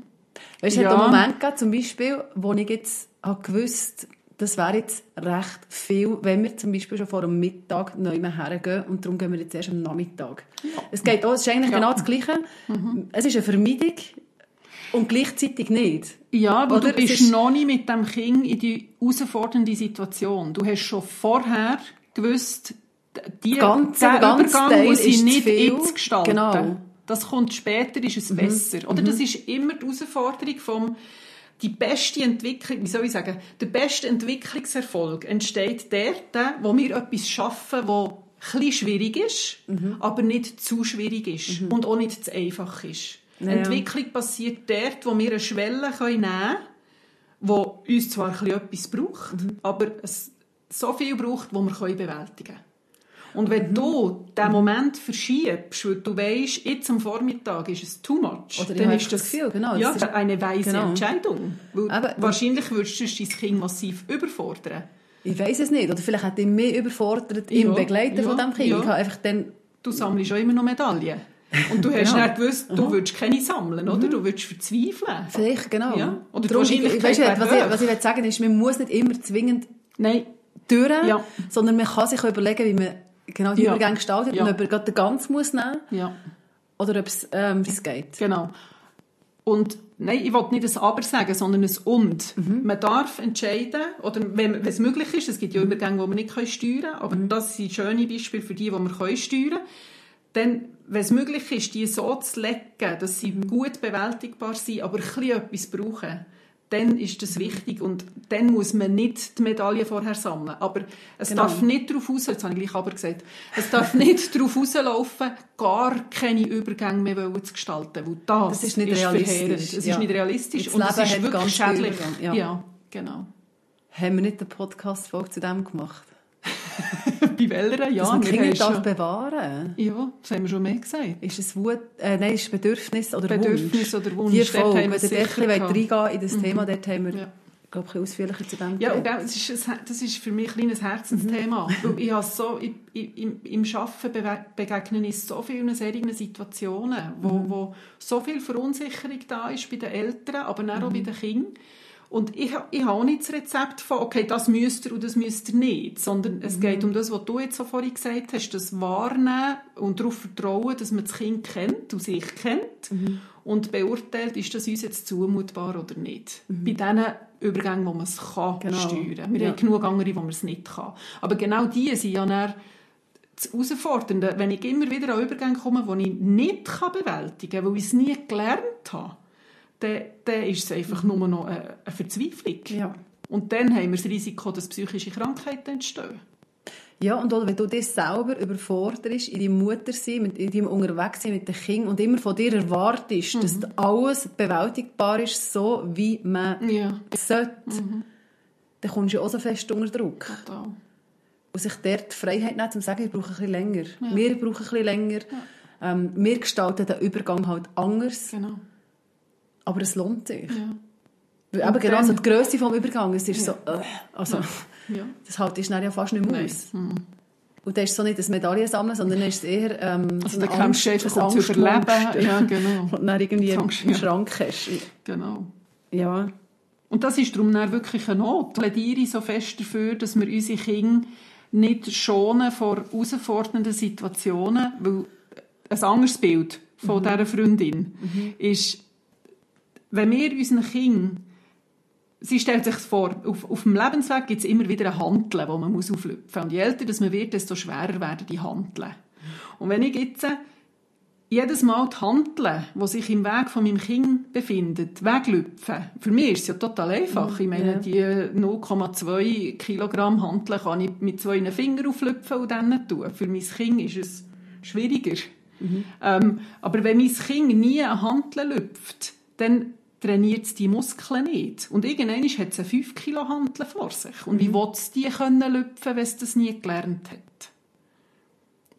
es Ja. hat einen Moment gegeben, zum Beispiel, wo ich jetzt habe gewusst das wäre jetzt recht viel, wenn wir zum Beispiel schon vor dem Mittag neu hergehen und darum gehen wir jetzt erst am Nachmittag. Es geht auch, es ist eigentlich Ja. genau das Gleiche. Es ist eine Vermeidung und gleichzeitig nicht. Ja, weil Oder? du bist ist- noch nicht mit dem Kind in die herausfordernde Situation. Du hast schon vorher gewusst, die, Ganz- der ganze Übergang Teil muss ich nicht viel. jetzt gestalten. Genau. Mhm. Das kommt später, ist es besser. Oder das ist immer die Herausforderung vom die beste Entwicklung, wie soll ich sagen, der beste Entwicklungserfolg entsteht dort, wo wir etwas schaffen, wo ein schwierig ist, Mhm. aber nicht zu schwierig ist und auch nicht zu einfach ist. Ja. Entwicklung passiert dort, wo wir eine Schwelle können nehmen können, wo uns zwar etwas braucht, Mhm. aber es so viel braucht, wo wir können bewältigen können. Und wenn du diesen Moment verschiebst, weil du weißt, jetzt am Vormittag ist es too much, Oder dann ist das, das Gefühl, genau, ja, das ist- eine weise genau. Entscheidung. Aber- wahrscheinlich würdest du dein Kind massiv überfordern. Ich weiß es nicht. Oder vielleicht hat ihn mehr überfordert im Ja, Begleiten von ja, dem Kind. ja. Ich habe einfach dann... Du sammelst auch immer noch Medaillen. Und du hast Genau. nicht gewusst, du würdest keine sammeln, oder? Du würdest verzweifeln. Vielleicht, genau. Ja. Oder Darum, ich, ich, Wahrscheinlichkeit weißt was, wäre ich, was ich will sagen ist, man muss nicht immer zwingend Nein, durch, Ja. sondern man kann sich auch überlegen, wie man genau die Ja. Übergänge gestaltet Ja. und ob er gerade den ganz muss nehmen ja. oder ob es ähm, geht. Genau. Und nein, ich wollte nicht ein Aber sagen, sondern ein Und. Mhm. Man darf entscheiden, oder wenn, wenn es möglich ist, es gibt ja Übergänge, die man nicht steuern können, aber Mhm. das sind schöne Beispiele für die, die man können steuern können. Dann, wenn es möglich ist, die so zu legen, dass sie gut bewältigbar sind, aber ein etwas brauchen, dann ist das wichtig und dann muss man nicht die Medaille vorher sammeln. Aber es Genau. darf nicht darauf raus, jetzt habe ich gleich aber gesagt, es darf nicht darauf rauslaufen, gar keine Übergänge mehr zu gestalten, weil das, Das ist nicht realistisch, verheerend. Es ja. ist nicht realistisch Das und es Leben ist hat wirklich schädlich. Ja. ja. genau. Haben wir nicht eine Podcast-Folge zu dem gemacht? Bei welcher? Ja, Dass man wir Kinder darf bewahren ja, das haben wir schon mehr gesagt. Ist es Wut, äh, nein, ist Bedürfnis oder Bedürfnis Wunsch? oder Wunsch, Die Folge, wir wenn sicher dort ein reingehen in das Thema, dort haben wir, Ja. glaube ich, ein bisschen ausführlicher zu dem Ja, und das ist, ein, das ist für mich ein kleines Herzensthema. Weil ich habe so, ich, ich, im, im Arbeiten begegne ich so vielen solchen Situationen, wo, wo so viel Verunsicherung da ist bei den Eltern, aber dann auch bei den Kindern. Und ich, ich habe auch nicht das Rezept von, okay, das müsst ihr und das müsst ihr nicht, sondern es geht um das, was du jetzt so vorhin gesagt hast, das Wahrnehmen und darauf vertrauen, dass man das Kind kennt und sich kennt und beurteilt, ist das uns jetzt zumutbar oder nicht. Bei diesen Übergängen, wo man es kann Genau. steuern. Wir Ja. haben genug andere, wo man es nicht kann. Aber genau die sind ja dann das Herausfordernde. Wenn ich immer wieder an Übergänge komme, die ich nicht kann bewältigen kann, weil ich es nie gelernt habe, dann, dann ist es einfach nur noch eine, eine Verzweiflung. Ja. Und dann haben wir das Risiko, dass psychische Krankheiten entstehen. Ja, und auch wenn du dich selber überforderst, in deinem Muttersein, mit- in deinem Unterwegssein mit den Kindern und immer von dir erwartest, Mhm. dass alles bewältigbar ist, so wie man Ja, sollte, Mhm. dann kommst du ja auch so fest unter Druck. total. Und sich dort die Freiheit nehmen, um zu sagen, ich brauche ein bisschen länger. Wir brauchen ein bisschen länger. Ähm, wir gestalten den Übergang halt anders, Genau. Aber es lohnt sich. Ja. Weil eben genau dann- so die Grösse des Übergangs, es ist so, äh, also, Ja. das halt ist ja fast nicht mehr Nein. aus. Und dann ist es so nicht das Medaillensammeln, sondern dann ist es eher ähm, Also so eine kämpfst du einfach ein um zu überleben. Ja, genau. Und dann irgendwie im Angst, ja. Schrank hast. genau. Ja. Und das ist darum dann wirklich eine Not. Ich plädiere so fest dafür, dass wir unsere Kinder nicht schonen vor herausfordernden Situationen, weil ein anderes Bild von dieser Freundin ist, wenn wir unseren Kindern Sie stellt sich vor, auf, auf dem Lebensweg gibt es immer wieder ein Handeln, wo man muss auflüpfen muss. Und je älter das man wird, desto schwerer werden die Handeln. Und wenn ich jetzt äh, jedes Mal die Handeln, die sich im Weg von meinem Kind befindet, weglüpfen, für mich ist es ja total einfach. Ich meine, ja. die 0,2 Kilogramm Handeln kann ich mit zwei Fingern auflüpfen und dann tun. Für mein Kind ist es schwieriger. Ähm, aber wenn mein Kind nie ein Handeln lüpft, dann trainiert es die Muskeln nicht. Und irgendwann hat es ein 5 Kilo Handeln vor sich. Und wie will es die können lüpfen, wenn es das nie gelernt hat?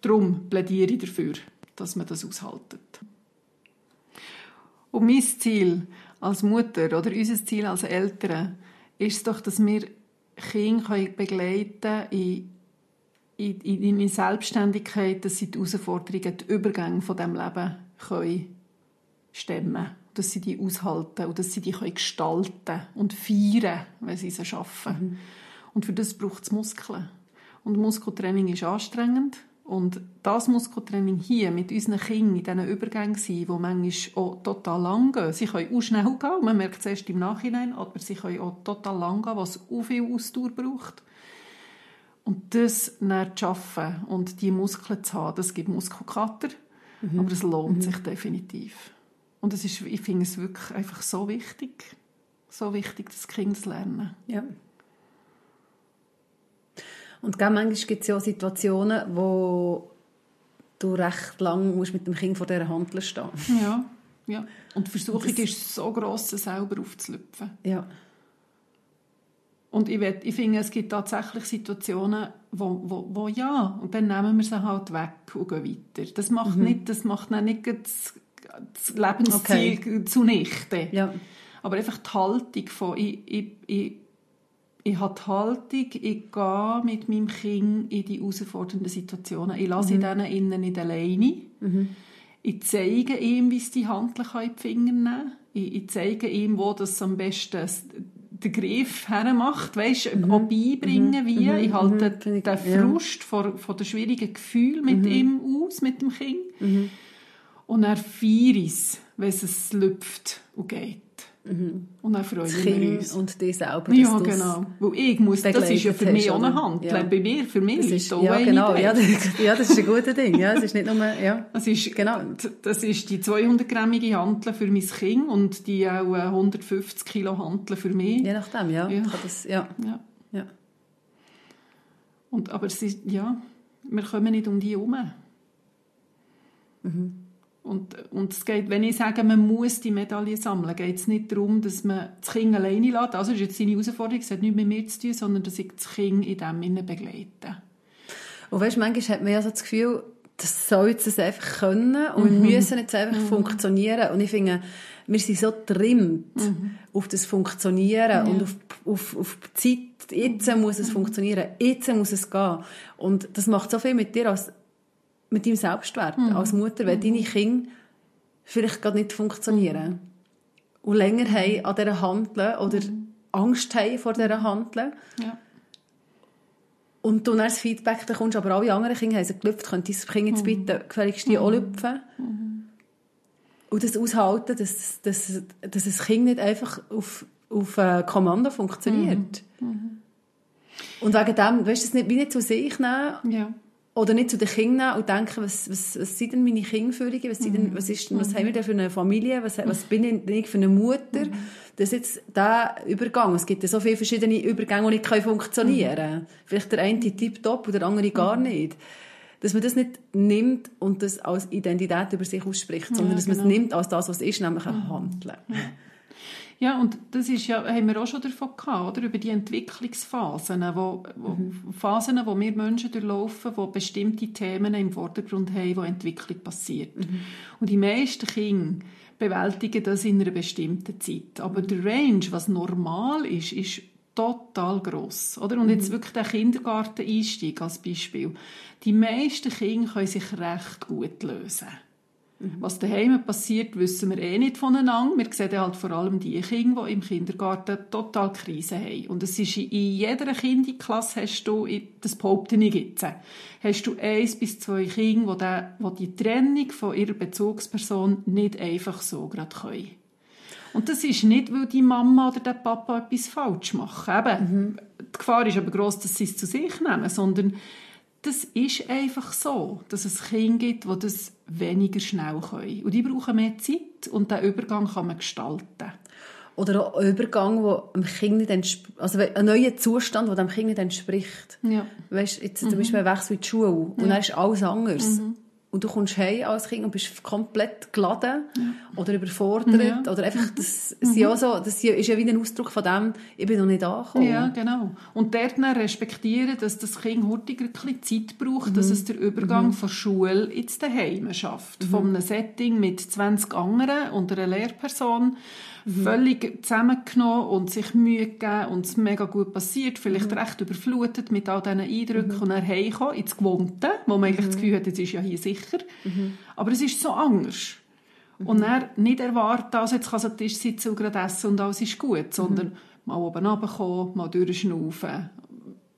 Darum plädiere ich dafür, dass man das aushaltet. Und mein Ziel als Mutter oder unser Ziel als Eltern ist doch, dass wir Kinder begleiten können in, in, in, in Selbstständigkeit, dass sie die Herausforderungen, die Übergänge von diesem Leben können stemmen können. Dass sie die aushalten und dass sie die können gestalten und feiern, wenn sie sie schaffen. Und für das braucht es Muskeln. Und Muskeltraining ist anstrengend. Und das Muskeltraining hier mit unseren Kindern in diesen Übergängen sein, die manchmal auch total lang gehen. Sie können auch schnell gehen, man merkt es erst im Nachhinein, aber sie können auch total lang gehen, was auch viel Ausdauer braucht. Und das dann zu schaffen und die Muskeln zu haben, das gibt Muskelkater, mhm. aber es lohnt mhm. sich definitiv. Und es ist, ich finde es wirklich einfach so wichtig, so wichtig, das Kind zu lernen. Ja. Und manchmal gibt es ja Situationen, wo du recht lang musst mit dem Kind vor dieser Handel stehen Ja, ja. Und die Versuchung das... ist so gross, selber aufzulüpfen. Ja. Und ich, will, ich finde, es gibt tatsächlich Situationen, wo, wo, wo ja, und dann nehmen wir sie halt weg und gehen weiter. Das macht mhm. nicht, das macht nicht das, das Lebensziel okay. zunichte. Ja. Aber einfach die Haltung von, ich, ich, ich, ich habe die Haltung, ich gehe mit meinem Kind in die herausfordernden Situationen. Ich lasse mhm. denen innen nicht alleine. Mhm. Ich zeige ihm, wie es die Hand in die Finger nehmen kann. Ich, ich zeige ihm, wo das am besten den Griff hermacht, weißt, mhm. auch beibringen, wie. Mhm. Ich halte mhm. den Frust ja. von, von den schwierigen Gefühlen mit mhm. ihm aus, mit dem Kind. Mhm. Und er feiert wenn es lüpft und geht. Mhm. Und dann freuen wir uns. und die selber. Ja, genau. Weil ich muss, das ist ja für mich auch eine Hand. Ja. Bei mir, für mich das ist, ja, genau. Ja das, ja, das ist ein guter Ding. Ja, es ist nicht nur, ja. Das ist, genau. das ist die 200-grammige Hantel für mein Kind und die auch 150 äh, Kilo Hantel für mich. Je nachdem, ja. ja. Das, ja. ja. ja. Und, aber es ist, ja, wir kommen nicht um die herum. Mhm. Und, und es geht, wenn ich sage, man muss die Medaille sammeln, geht es nicht darum, dass man das Kind alleine lässt. Also das ist jetzt seine Herausforderung, es hat nichts mit mir zu tun, sondern dass ich das Kind in dem Sinne begleite. Und weißt, manchmal hat man ja so das Gefühl, das soll jetzt das einfach können und mhm. wir müssen jetzt einfach mhm. funktionieren. Und ich finde, wir sind so trimmt mhm. auf das Funktionieren ja. und auf, auf, auf die Zeit. Jetzt muss es funktionieren, jetzt muss es gehen. Und das macht so viel mit dir als mit deinem Selbstwert mhm. als Mutter, wenn mhm. deine Kinder vielleicht gerade nicht funktionieren mhm. und länger haben an dieser Handeln oder mhm. Angst haben vor dieser Handeln. Ja. Und du dann das Feedback bekommst, aber alle anderen Kinder haben sie gelüpft, können dein Kind jetzt mhm. bitte gefälligst die auch lüpfen. Mhm. Und das aushalten, dass, dass, dass das Kind nicht einfach auf, auf Kommando funktioniert. Und wegen dem, weißt du, das nicht, wie nicht zu sich nehmen. Ja oder nicht zu den Kindern und denken, was, was, was sind denn meine Kindführungen, was, mhm. was, ist, was mhm. haben wir denn für eine Familie, was, was bin ich für eine Mutter. Mhm. Das ist jetzt der Übergang. Es gibt ja so viele verschiedene Übergänge, die nicht funktionieren können. Mhm. Vielleicht der eine Typ top oder der andere gar mhm. nicht. Dass man das nicht nimmt und das als Identität über sich ausspricht, sondern ja, dass man es genau. nimmt als das, was es ist, nämlich ein Handeln. Ja. Ja, und das ist ja, haben wir auch schon davon gehabt, oder? Über die Entwicklungsphasen, wo, wo mhm. Phasen, wo wir Menschen durchlaufen, wo bestimmte Themen im Vordergrund haben, wo Entwicklung passiert. Mhm. Und die meisten Kinder bewältigen das in einer bestimmten Zeit. Aber der Range, was normal ist, ist total gross, oder? Und jetzt mhm. wirklich der Kindergarten-Einstieg als Beispiel. Die meisten Kinder können sich recht gut lösen. Mhm. Was daheim passiert, wissen wir eh nicht voneinander. Wir sehen halt vor allem die Kinder, die im Kindergarten total Krise haben. Und es ist in jeder Kinderklasse hast du, das behaupte ich jetzt, hast du eins bis zwei Kinder, die, die Trennung von ihrer Bezugsperson nicht einfach so gerade können. Und das ist nicht, weil die Mama oder der Papa etwas falsch machen. Eben, mhm. Die Gefahr ist aber gross, dass sie es zu sich nehmen, sondern das ist einfach so, dass es Kinder gibt, die das weniger schnell können. Und die brauchen mehr Zeit und diesen Übergang kann man gestalten. Oder ein Übergang, wo dem Kind nicht also ein neuer Zustand, der dem Kind nicht entspricht. Ja. Weißt, jetzt mhm. zum Beispiel ein Wechsel in die Schule und ja. dann ist alles anders. Mhm und du kommst heim als Kind und bist komplett geladen ja. oder überfordert ja. oder einfach, das, mhm. ja so, das ist ja wie ein Ausdruck von dem, ich bin noch nicht angekommen. Ja, genau. Und dort respektieren, dass das Kind hurtiger ein Zeit braucht, mhm. dass es der Übergang mhm. von Schule ins Daheim schafft. Mhm. Von einem Setting mit 20 anderen und einer Lehrperson mhm. völlig zusammengenommen und sich Mühe gegeben und es mega gut passiert, vielleicht mhm. recht überflutet mit all diesen Eindrücken mhm. und dann heimkommen ins Gewohnte, wo man eigentlich das Gefühl hat, jetzt ist ja hier sicher. Aber es ist so anders. Und er nicht erwarten, also jetzt kann es am Tisch sitzen und gerade essen und alles ist gut, sondern mal oben runterkommen, mal durchschnaufen.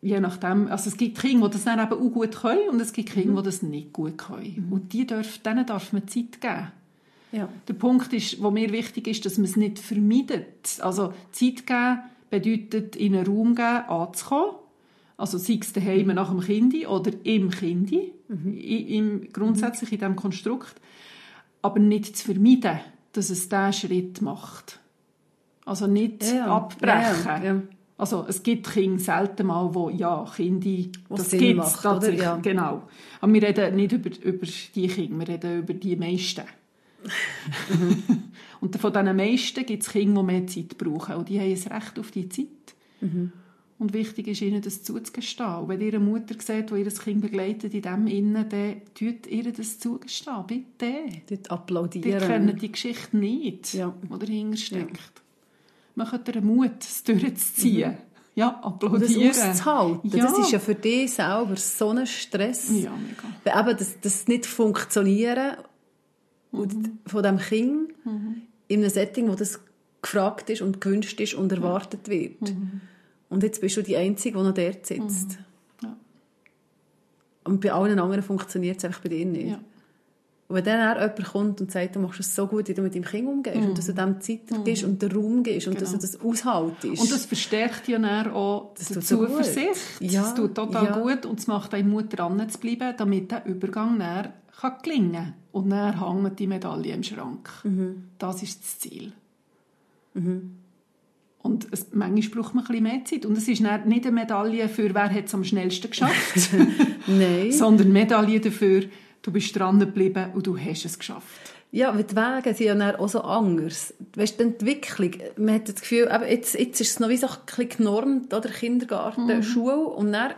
Je nachdem, also es gibt Kinder, die das dann eben auch gut können und es gibt Kinder, die das nicht gut können. Und die darf, denen darf man Zeit geben. Ja. Der Punkt ist, wo mir wichtig ist, dass man es nicht vermeidet. Also Zeit geben bedeutet, in einen Raum geben, anzukommen. Also sei es daheim nach dem Kind oder im Kind, im, grundsätzlich in diesem Konstrukt. Aber nicht zu vermeiden, dass es diesen Schritt macht. Also nicht Ja, abbrechen. Ja, ja. Also es gibt Kinder selten mal, wo ja, Kinder, Was das gibt es oder? tatsächlich. Ja. Genau. Aber wir reden nicht über, über die Kinder, wir reden über die meisten. Und von diesen meisten gibt es Kinder, die mehr Zeit brauchen. Und die haben ein Recht auf die Zeit. Und wichtig ist ihnen, das zuzugestehen. Und wenn ihr eine Mutter seht, die ihr Kind begleitet in dem Innen, dann tut ihr das zugestehen. Bitte. Dort Die applaudieren. kennen die Geschichte nicht, Ja. die dahinter steckt. Macht ihr Mut, es durchzuziehen. Ja, Und das applaudieren. auszuhalten, Ja. das ist ja für dich selber so ein Stress. Ja, mega. Eben das, das nicht funktionieren und von dem Kind in einem Setting, wo das gefragt ist und gewünscht ist und erwartet wird. Und jetzt bist du die Einzige, die noch dort sitzt. Ja. Und bei allen anderen funktioniert es einfach bei dir nicht. Ja. Und wenn dann jemand kommt und sagt, du machst es so gut, wie du mit deinem Kind umgehst und dass du dem Zeit gibst und den Raum gibst und dass du das aushaltest. Und das verstärkt ja dann auch Das die tut so. Zuversicht. Ja, das tut total ja. gut und es macht einen Mut, dran zu bleiben, damit der Übergang dann kann gelingen kann. Und dann hängt die Medaille im Schrank. Mhm. Das ist das Ziel. Und es, manchmal braucht man ein bisschen mehr Zeit. Und es ist nicht eine Medaille für, wer hat es am schnellsten geschafft, Nein. sondern eine Medaille dafür, du bist dran geblieben und du hast es geschafft. Ja, weil die Wege sind ja dann auch so anders. Weißt die Entwicklung, man hat das Gefühl, eben jetzt, jetzt ist es noch wie so ein bisschen genormt, oder? Kindergarten, Schule, und dann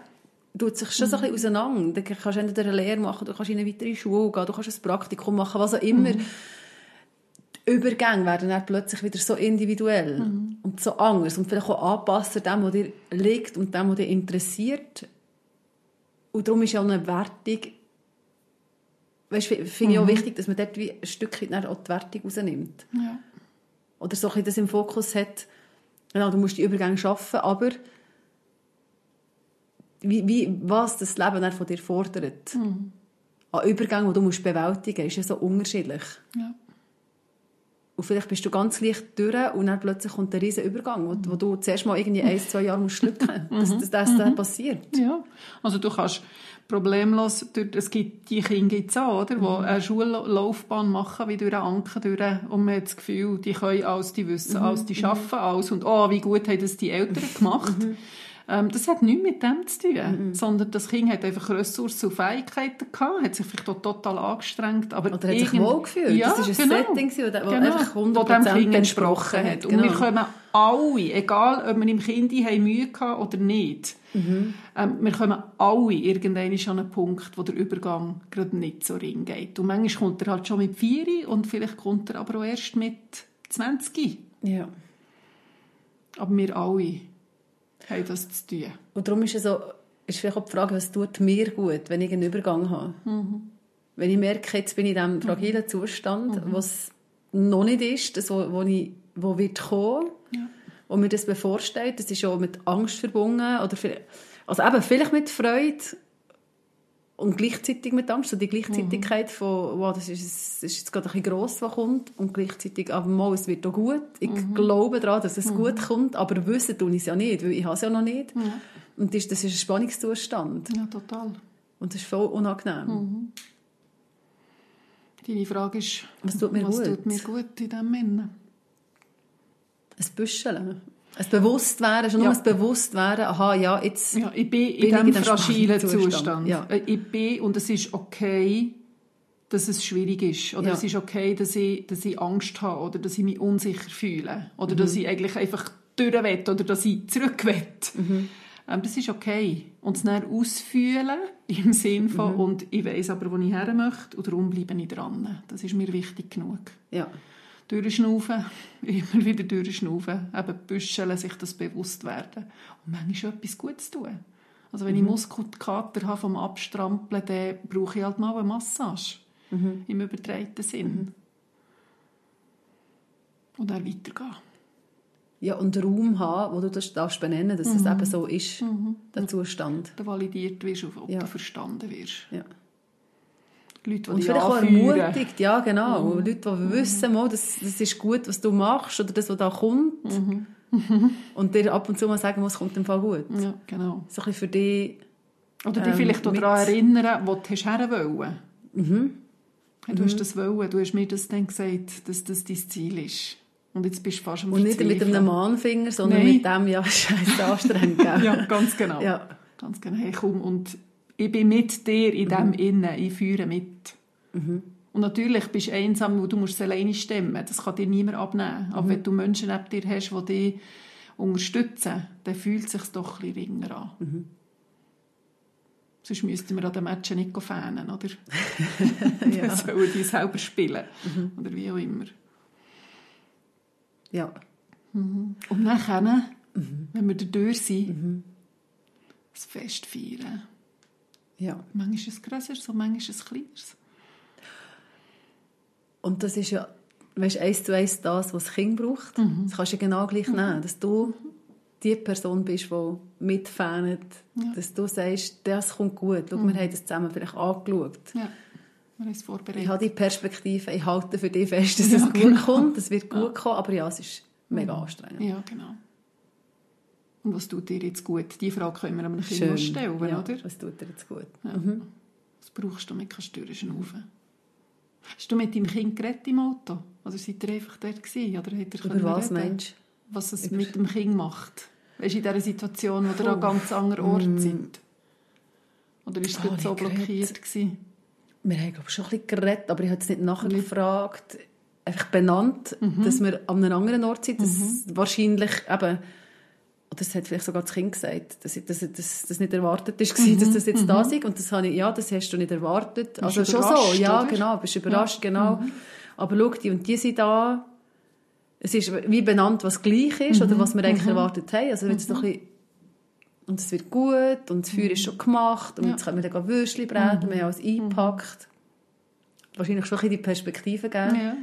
tut sich schon so ein bisschen auseinander. Dann kannst du entweder eine Lehre machen, du kannst in eine weitere Schule gehen, du kannst ein Praktikum machen, was auch immer. Die Übergänge werden dann plötzlich wieder so individuell und so anders und vielleicht auch anpassen dem, was dir liegt und dem, was dich interessiert. Und darum ist ja auch eine Wertung weißt, finde ich auch wichtig, dass man dort wie ein Stückchen auch die Wertung rausnimmt. Ja. Oder so ein bisschen das im Fokus hat, genau, du musst die Übergänge schaffen, aber wie, wie, was das Leben dann von dir fordert, an Übergängen, die du musst bewältigen musst, ist ja so unterschiedlich. Ja. Und vielleicht bist du ganz leicht durch und dann plötzlich kommt der riesen Übergang, wo, wo du zuerst mal irgendwie ein, zwei Jahre musst schlucken musst, dass, dass das dann passiert. Ja, also du kannst problemlos, durch, es gibt die Kinder gibt's auch, oder, die eine Schullaufbahn machen, wie durch einen Anker durch, und man hat das Gefühl, die können alles, die wissen alles, die schaffen alles, und oh, wie gut haben das die Eltern gemacht. Ähm, das hat nichts mit dem zu tun, sondern das Kind hat einfach Ressourcen und Fähigkeiten gehabt, hat sich vielleicht auch total angestrengt, aber Oder hat sich irgend- wohlgefühlt. Ja, das war ein genau. Setting, gewesen, das Genau, einfach dem 100% Kind entsprochen hat. hat. Und Genau. wir kommen alle, egal ob wir im Kind Mühe gehabt oder nicht, Mhm. ähm, wir kommen alle irgendwann an einen Punkt, wo der Übergang gerade nicht so ring geht. Und manchmal kommt er halt schon mit 4 und vielleicht kommt er aber auch erst mit 20. Ja. Aber wir alle haben das zu tun. Und darum ist es so, ist vielleicht auch die Frage, was tut mir gut, wenn ich einen Übergang habe. Wenn ich merke, jetzt bin ich in diesem fragilen Zustand, was noch nicht ist, das, wo, wo, ich, wo wird kommen, Ja. wo mir das bevorsteht, das ist auch mit Angst verbunden, oder vielleicht, also eben vielleicht mit Freude und gleichzeitig mit Angst, so die Gleichzeitigkeit von, wow, das ist, das ist jetzt gerade ein bisschen gross, was kommt, und gleichzeitig, aber mal, es wird auch gut. Ich glaube daran, dass es gut kommt, aber wissen tue ich es ja nicht, weil ich habe es ja noch nicht. Und das, das ist ein Spannungszustand. Ja, total. Und das ist voll unangenehm. Deine Frage ist, Was tut mir was gut? tut mir gut in diesem Innen? Ein Büscheln. Ein Bewusstwerden, schon nur Ja. ein Bewusstwerden, aha, ja, jetzt... Ja, ich bin in Bin diesem in dem fragilen Spannungszustand. Zustand. Ja. Äh, Ich bin, und es ist okay, dass es schwierig ist. Oder Ja. es ist okay, dass ich, dass ich Angst habe oder dass ich mich unsicher fühle. Oder Mhm. dass ich eigentlich einfach durch will oder dass ich zurück will. Mhm. Ähm, das ist okay. Und es dann ausfühlen im Sinn von, Mhm. und ich weiß aber, wo ich her möchte und darum bleibe ich dran. Das ist mir wichtig genug. Ja. Durchschnaufen, immer wieder durchschnaufen, eben büscheln, sich das bewusst werden und manchmal etwas Gutes tun. Also wenn ich Muskelkater habe vom Abstrampeln, dann brauche ich halt mal eine Massage, im übertreiten Sinn. Und dann weitergehen. ja, und Raum haben, wo du das darfst benennen, dass es eben so ist, der Zustand. Dann validiert wirst, ob Ja. du verstanden wirst. Ja. Leute, die Und dich vielleicht auch ermutigt, ja genau. Leute, die wissen, mal, das, das ist gut, was du machst oder das, was da kommt. und dir ab und zu mal sagen muss, es kommt im Fall gut. Ja, genau. So ein bisschen für dich... Oder dich Ähm, vielleicht auch mit- daran erinnern, wo du hast her wollen. Ja, Du hast das wollen, du hast mir das dann gesagt, dass das dein Ziel ist. Und jetzt bist du fast am Und nicht mit einem Mahnfinger, sondern Nein. mit dem, ja, scheiße, anstrengend. Ja, ganz genau. Ja. Ganz genau. Hey, komm, und ich bin mit dir in dem Innen, ich führe mit. Und natürlich bist du einsam, weil du musst es alleine stemmen. Das kann dir niemand abnehmen. Aber wenn du Menschen neben dir hast, die dich unterstützen, dann fühlt es sich doch ein bisschen ringer an. Sonst müssten wir an den Matchen nicht fanen, oder? Ja. Dann sollen die selber spielen. Oder wie auch immer. ja. Und nachher, wenn wir da durch sind, das Fest feiern. Ja. Manchmal ist es grösser, so manchmal ist es kleineres. Und das ist ja, weißt, eins zu eins das, was das Kind braucht. Das kannst du ja genau gleich nehmen, dass du die Person bist, die mitfähnt, dass du sagst, das kommt gut. Schau, wir haben das zusammen vielleicht angeschaut. Ja, wir haben es Ich vorbereitet. habe die Perspektive, ich halte für dich fest, dass Ja, es gut genau. kommt, es wird gut kommen, aber ja, es ist mega anstrengend. Ja, genau. Und was tut dir jetzt gut? Die Frage können wir einem Kind Schön. noch stellen, ja, oder? Was tut dir jetzt gut? Ja. Was brauchst du, damit kannst du durchschnaufen? Hast du mit deinem Kind geredet im Auto? Oder seid ihr einfach dort gewesen? Oder hat er Über was reden? meinst Was es Über- mit dem Kind macht? Weißt du, in dieser Situation, wo ihr Oh. an ganz anderen Ort seid? Oder ist es Oh, so blockiert gewesen? du? Wir haben, glaube ich, schon ein bisschen geredet, aber ich habe es nicht nachgefragt. Einfach benannt, Mhm. dass wir an einem anderen Ort sind. Das wahrscheinlich eben, oder das hat vielleicht sogar das Kind gesagt, dass, dass, dass das nicht erwartet ist, Mhm. dass das jetzt da ist. Und das habe ich, ja, das hast du nicht erwartet. Bist Also schon so, ja, oder? genau, bist überrascht, genau. Aber schau, die und die sind da. Es ist wie benannt, was gleich ist Mhm. oder was wir eigentlich erwartet haben. Also jetzt noch ein bisschen und es wird gut und das Feuer ist schon gemacht und Ja. Mhm. jetzt können wir dann Würstchen braten, wir haben alles eingepackt. Wahrscheinlich schon ein bisschen die Perspektive geben. Ja.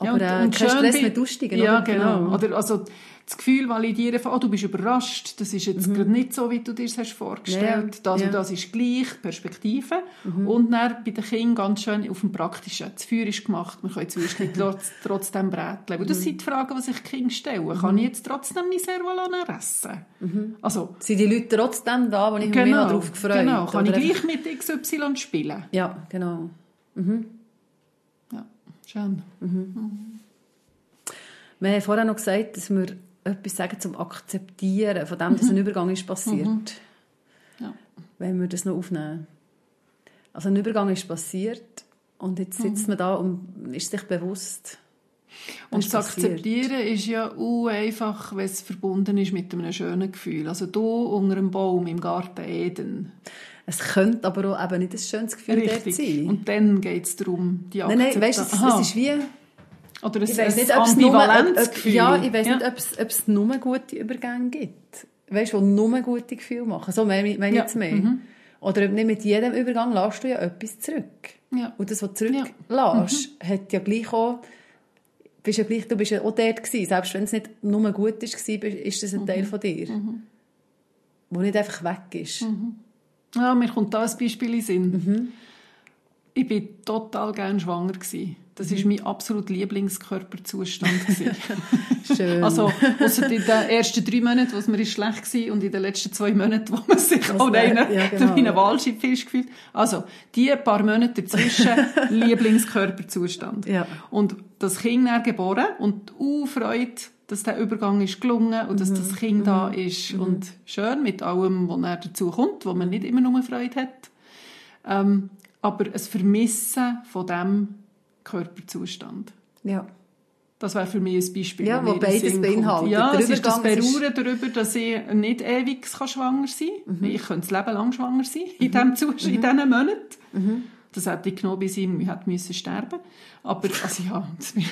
Aber und- äh, und kein Stress mit aussteigen. Ja, oder? genau. Oder also das Gefühl validieren von, oh, du bist überrascht, das ist jetzt gerade nicht so, wie du dir das hast vorgestellt. Mhm. Ja, Das ja. Mhm. und das ist gleich, Perspektive. Und dann bei den Kindern ganz schön auf dem Praktischen. Das Feuer ist gemacht, man kann jetzt Würstchen trotz, trotzdem bräteln. Und das Mhm. sind die Fragen, die sich die Kinder stellen. Kann ich jetzt trotzdem mein Servolone essen? Mhm. Also, Sind die Leute trotzdem da, wo ich mich genau, darauf gefreut genau. Kann ich gleich mit XY spielen? Ja, genau. Ja, schön. Wir haben vorher noch gesagt, dass wir etwas sagen zum Akzeptieren von dem, dass ein Übergang ist passiert. Ja. Wenn wir das noch aufnehmen. Also ein Übergang ist passiert und jetzt sitzt man da und ist sich bewusst. Und das passiert. Akzeptieren ist ja auch einfach, wenn es verbunden ist mit einem schönen Gefühl. Also du unter einem Baum im Garten Eden. Es könnte aber auch eben nicht ein schönes Gefühl dort Richtig. sein. Und dann geht es darum, die Nein, nein, weißt es, es ist wie... Oder ein, Ich weiß ein nicht, ob es nur, ob, ob, Ambivalenzgefühl. ja, ich weiß nicht, ob es, ob es nur gute Übergänge gibt. Weißt du, die nur gute Gefühle machen. So meine ich meine Ja, jetzt mehr. Oder ob nicht mit jedem Übergang lässt du ja etwas zurück. Ja. Und das, was du zurücklässt, hat ja gleich auch, bist ja gleich, du bist ja auch dort gewesen. Selbst wenn es nicht nur gut ist, war, ist das ein Teil von dir. Der nicht einfach weg ist. Ja, mir kommt da ein Beispiel in Sinn. Mhm. Ich war total gerne schwanger. Gewesen. Das war mein absolut Lieblingskörperzustand. Schön. Also, ausser in den ersten drei Monaten, wo es mir schlecht war, und in den letzten zwei Monaten, wo man sich auch wär- einen, ja, genau. wie ein Walschifffisch gefühlt Also, die paar Monate dazwischen, Lieblingskörperzustand. Ja. Und das Kind dann geboren und uh, Freude, dass der Übergang ist gelungen und dass Mhm. das Kind da ist. Und schön mit allem, was dazu kommt, wo man nicht immer nur Freude hat. Ähm, aber ein Vermissen von diesem Körperzustand. ja. Das wäre für mich ein Beispiel. Ja, wo beides beinhaltet. Ja, es ist das Beruhen darüber, dass ich nicht ewig schwanger sein kann. Mhm. Ich könnte das Leben lang schwanger sein, in, diesem Zustand, in diesen Monaten. Das hätte ich genommen, bis ich hätte müssen sterben Aber, also ja, das ist ein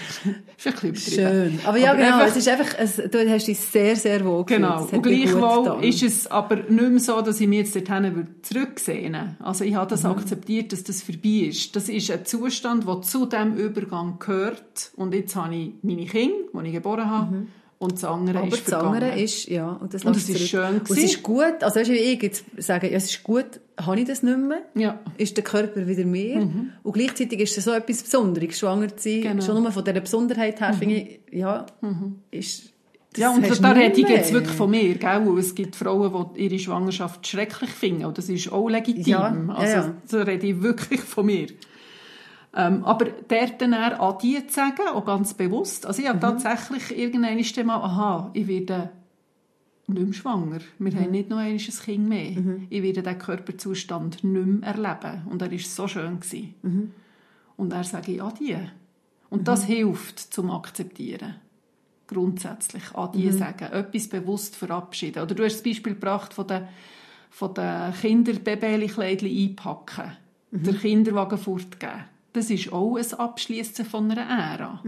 bisschen übertrieben. Schön. Aber ja, Aber genau. einfach- es ist einfach, es, du hast dich sehr, sehr wohl gefühlt. Genau. Hat Und gleichwohl ist es aber nicht mehr so, dass ich mich jetzt dorthin würde. Also ich habe das Mhm. akzeptiert, dass das vorbei ist. Das ist ein Zustand, der zu diesem Übergang gehört. Und jetzt habe ich meine Kinder, die ich geboren habe, und das andere Mhm. Aber ist das andere ist, ja, und das Und es ist schön Und es gewesen. ist gut, also weißt du, ich jetzt sage, ja, es ist gut, habe ich das nicht mehr, Ja. ist der Körper wieder mehr. Und gleichzeitig ist es so etwas Besonderes, schwanger zu sein. Genau. Schon nur von dieser Besonderheit her finde ich, ja, ist, Ja, und da rede ich jetzt wirklich von mir, gell? Es gibt Frauen, die ihre Schwangerschaft schrecklich finden. Und das ist auch legitim. Ja, ja, also, ja. da rede ich wirklich von mir. Ähm, aber dort dann eher Adi zu sagen, auch ganz bewusst. Also ich Mhm. habe tatsächlich irgendwann ist dann mal, aha, ich werde nicht mehr schwanger. Wir Mhm. haben nicht noch ein Kind mehr. Ich werde diesen Körperzustand nicht mehr erleben. Und er war so schön. Gewesen. Mhm. Und er sage ich Adi. Und das hilft zum Akzeptieren. Grundsätzlich Adi sagen. Etwas bewusst verabschieden. Oder du hast das Beispiel gebracht von den, von den Kinderbabykleidchen einpacken. Der Kinderwagen fortgeben. Das ist auch ein Abschließen von einer Ära.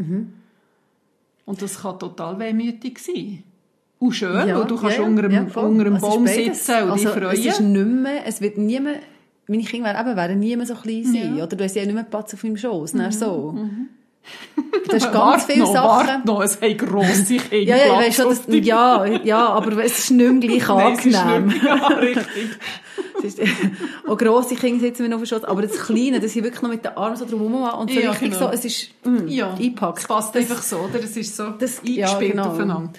Und das kann total wehmütig sein. Und schön, Ja, weil du kannst ja, ja, unter dem, ja, unter ist Baum sitzen und also, dich freuen. Es ist nicht mehr, es wird niemand, meine Kinder werden, eben, werden nie mehr so klein sein. Ja. Oder du hast ja nicht mehr Platz auf meinem Schoß. Mhm. So. Du hast ganz Warte viele noch, Sachen. Noch, es haben grosse Kinder Ja, ja, weiss schon, dich. ja, ja, aber es ist nicht mehr gleich ist angenehm. Ja, richtig. Ist- Auch grosse Kinder sitzen mir noch auf dem Schoß, aber das Kleine, das ich wirklich noch mit den Armen so drum herum und so Ja, richtig genau. so, es ist mm, Ja, eingepackt. es passt einfach so, oder? Es ist so das- ja, eingespielt genau. aufeinander.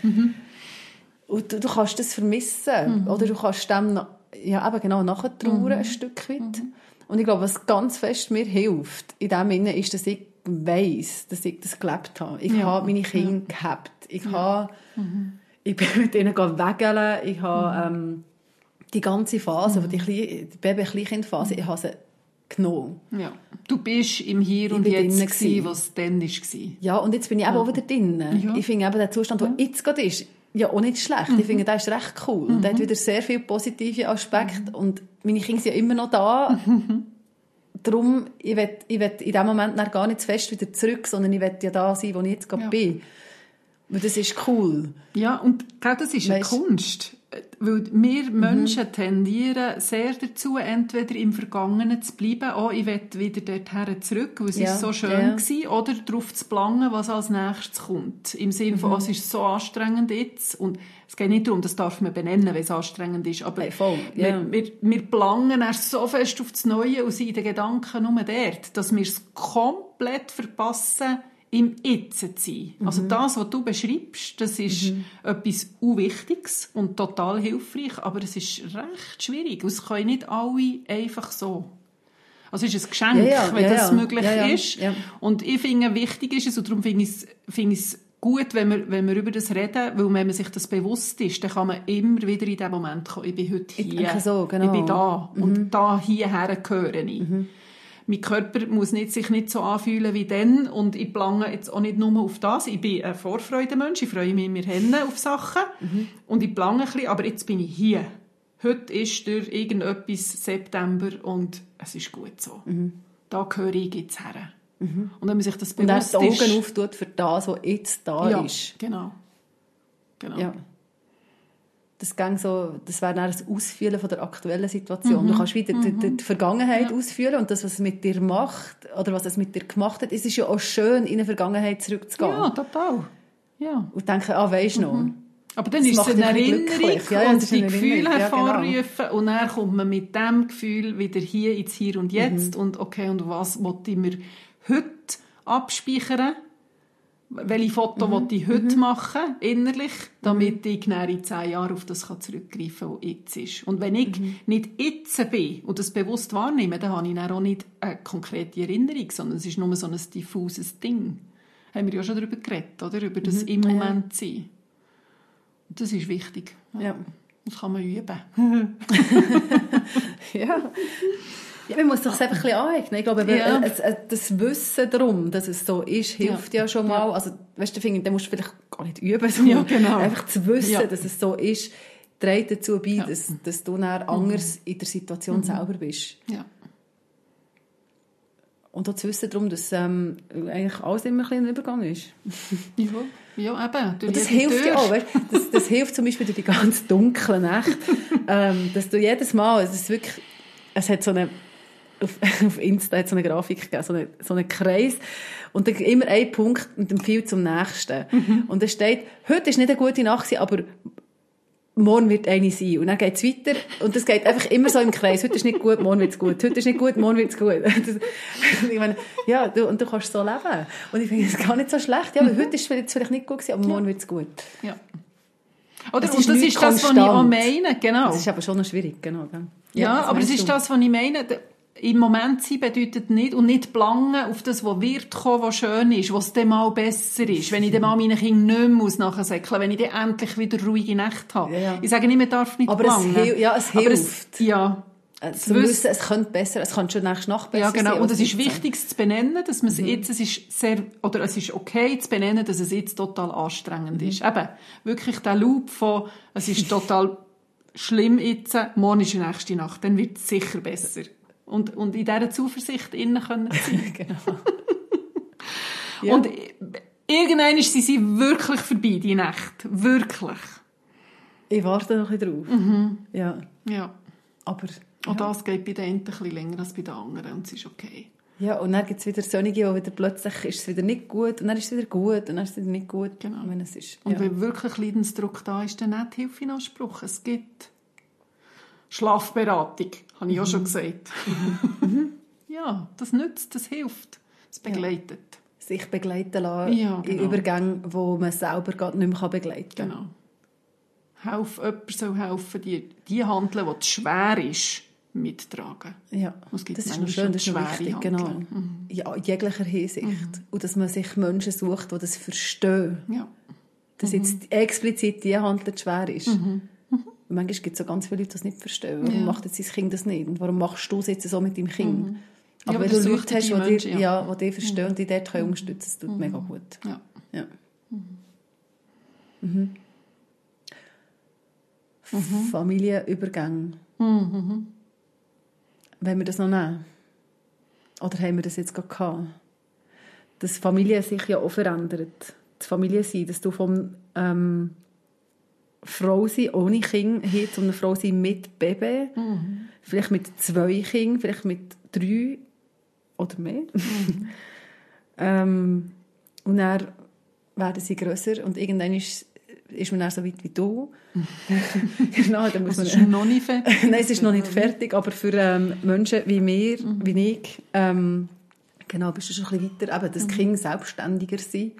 Und du, du kannst das vermissen. Oder du kannst dem ja, eben genau nachtrauern, ein Stück weit. Und ich glaube, was ganz fest mir hilft, in dem Sinne, ist, dass ich weiss, dass ich das gelebt habe. Ich Ja. habe meine Kinder gehabt. Ich habe, ich bin mit ihnen wegeln. Ich habe, ähm, die ganze Phase, die, Klein- die Baby-Kleinkindphase, ich habe sie genommen. Ja. Du bist im Hier und Jetzt, gewesen, was dann war. Ja, und jetzt bin ich eben auch wieder drin. Ja. Ich finde eben, der Zustand, der jetzt gerade ist, ja auch nicht schlecht. Ich finde, der ist recht cool. Und der hat wieder sehr viele positive Aspekte. Und meine Kinder sind ja immer noch da. Darum, ich will, ich will in dem Moment gar nicht zu fest wieder zurück, sondern ich will ja da sein, wo ich jetzt gerade Ja. bin. Weil das ist cool. Ja, und gell, das ist Weisst- eine Kunst. Weil wir Menschen tendieren sehr dazu, entweder im Vergangenen zu bleiben, oh, ich will wieder dorthin zurück, weil es Ja, ist so schön ja. war, oder darauf zu planen, was als nächstes kommt. Im Sinne Mhm. von, oh, es ist so anstrengend jetzt. Und es geht nicht darum, das darf man benennen, wenn es anstrengend ist, aber Hey, voll, ja. wir, wir, wir planen erst so fest auf das Neue und sind in den Gedanken nur dort, dass wir es komplett verpassen, im Jetzt zu sein. Also das, was du beschreibst, das ist etwas Unwichtiges und total hilfreich, aber es ist recht schwierig. Es können nicht alle einfach so. Also es ist ein Geschenk, Ja, ja, wenn ja, das möglich ist. Und ich finde, wichtig ist es, und darum finde ich es, finde ich es gut, wenn wir, wenn wir über das reden, weil wenn man sich das bewusst ist, dann kann man immer wieder in den Moment kommen, ich bin heute Ich hier, denke so, genau. ich bin da und da hierher gehöre ich. Mein Körper muss nicht, sich nicht so anfühlen wie dann und ich plange jetzt auch nicht nur auf das. Ich bin ein Vorfreudemensch, ich freue mich immer Hände auf Sachen und ich plange ein bisschen, aber jetzt bin ich hier. Heute ist durch irgendetwas September und es ist gut so. Da gehöre ich jetzt her. Und wenn man sich das Und bewusst die Augen ist... auftut für das, was jetzt da ja, ist. genau. genau. Ja. Das, gang so, das wäre dann ein Ausfühlen von der aktuellen Situation. Du kannst wieder die, die, die Vergangenheit ausfühlen und das, was es mit dir macht oder was es mit dir gemacht hat. Es ist ja auch schön, in eine Vergangenheit zurückzugehen. Ja, total. Ja. Und denken, ah, weisst du noch. Aber dann Das ist es eine Erinnerung. Ja, ja, und das die Gefühle Erinnerung. Ja, genau. hervorrufen und dann kommt man mit dem Gefühl wieder hier ins Hier und Jetzt Mhm. und okay, und was wollte ich mir heute abspeichern? Welche Foto Mhm. ich heute machen, innerlich, damit ich in zehn Jahren auf das kann zurückgreifen kann, was jetzt ist. Und wenn ich Mhm. nicht jetzt bin und das bewusst wahrnehme, dann habe ich dann auch nicht eine konkrete Erinnerung, sondern es ist nur so ein diffuses Ding. Haben wir ja schon darüber geredet, oder? Über das im Mhm. ja. Moment sein. Und das ist wichtig. Ja. Das kann man üben. Ja. Ja, man muss sich das einfach ein bisschen aneignen. Ich glaube, Ja. ja. das Wissen darum, dass es so ist, hilft ja, schon mal. Also, weißt du, dann musst du vielleicht gar nicht üben, sondern Ja, genau. einfach zu wissen, Ja. dass es so ist, trägt dazu bei, Ja. Mhm. dass, dass du dann anders in der Situation selber bist. Ja. Und auch zu wissen darum, dass ähm, eigentlich alles immer ein bisschen ein Übergang ist. Ja, ja eben. Und das hilft ja auch, weißt? Das, das hilft zum Beispiel durch die ganz dunklen Nächte, ähm, dass du jedes Mal, es ist wirklich, es hat so eine, auf, auf Insta hat so eine Grafik gegeben, so, eine, so einen Kreis, und dann immer ein Punkt und empfiehlt zum nächsten. Und da steht, heute ist nicht eine gute Nacht, aber morgen wird eine sein. Und dann geht es weiter und es geht einfach immer so im Kreis. Heute ist nicht gut, morgen wird es gut. Heute ist nicht gut, morgen wird es gut. Das, ich meine, ja, du, und du kannst so leben. Und ich finde es gar nicht so schlecht. Ja, weil heute ist es vielleicht nicht gut gewesen, aber morgen wird es gut. Ja. Oder? Es und das ist das, was ich auch meine, genau. Das ist aber schon noch schwierig, genau. Ja, das aber es ist das, was ich meine. Im Moment sein bedeutet nicht, und nicht plangen auf das, was wird kommen, was schön ist, was dann mal besser ist. Wenn ich dann mal meinen Kindern nicht mehr muss nachsäckeln, wenn ich dann endlich wieder ruhige Nächte habe. Ja, ja. Ich sage nicht, man darf nicht Aber es planen. hil- ja, es Aber hilft. ja, Äh, zu Zu wissen- wissen, es könnte besser, es könnte schon nächste Nacht besser ja, genau. sein. Und es ist wichtig es zu benennen, dass man es Mhm. jetzt, es ist sehr, oder es ist okay zu benennen, dass es jetzt total anstrengend Mhm. ist. Eben, wirklich der Loop von, es ist total schlimm jetzt, morgen ist die nächste Nacht, dann wird es sicher besser. Und, und in dieser Zuversicht innen können sein. genau. Ja. Und irgendwann ist sie wirklich vorbei, die Nacht. Wirklich. Ich warte noch ein bisschen drauf. Mhm. Ja, Ja. aber... Auch das geht bei den einen ein bisschen länger als bei den anderen und es ist okay. Ja, und dann gibt es wieder solche, wo wieder plötzlich ist es wieder nicht gut und dann ist es wieder gut und dann ist es wieder nicht gut. Genau. Meine, es ist, Und ja. wenn wirklich Leidensdruck da ist, dann nicht Hilfe in Anspruch. Es gibt Schlafberatung, habe ich auch Mhm. schon gesagt. ja, das nützt, das hilft, es begleitet. sich begleiten lassen Ja, in genau. Übergängen, wo man selber gerade nicht mehr begleiten kann. Genau. Helf, jemand soll helfen, die, die handeln, die schwer ist, mittragen. Ja, das ist noch schön, das ist wichtig, genau. Ja, in jeglicher Hinsicht. Und dass man sich Menschen sucht, die das verstehen. Ja. Dass Mhm. jetzt explizit die Handel schwer ist. Und manchmal gibt es so ganz viele Leute, die das nicht verstehen. Warum Ja. Mhm. macht jetzt dein Kind das nicht? Und warum machst du es jetzt so mit deinem Kind? Ja, Aber aber wenn du Leute hast, die Menschen, dir, ja. ja. die dich verstehen und die dort können unterstützen das tut mega gut. Ja. Ja. Mhm. Familienübergang. Wenn wir das noch nehmen? Oder haben wir das jetzt gerade gehabt? Dass Familie sich ja auch verändert. Das Familie sein, dass du vom ähm, Frau sein ohne Kind hin zu einer Frau sein mit Baby. Vielleicht mit zwei Kindern, vielleicht mit drei oder mehr. ähm, und dann werden sie grösser und irgendwann ist, ist man dann so weit wie du. genau, dann muss Das man, ist noch nicht fertig. Nein, es ist noch nicht fertig, aber für ähm, Menschen wie mir, Mhm. wie ich, ähm, genau, bist du schon ein bisschen weiter, eben, Mhm. dass die Kinder selbstständiger sind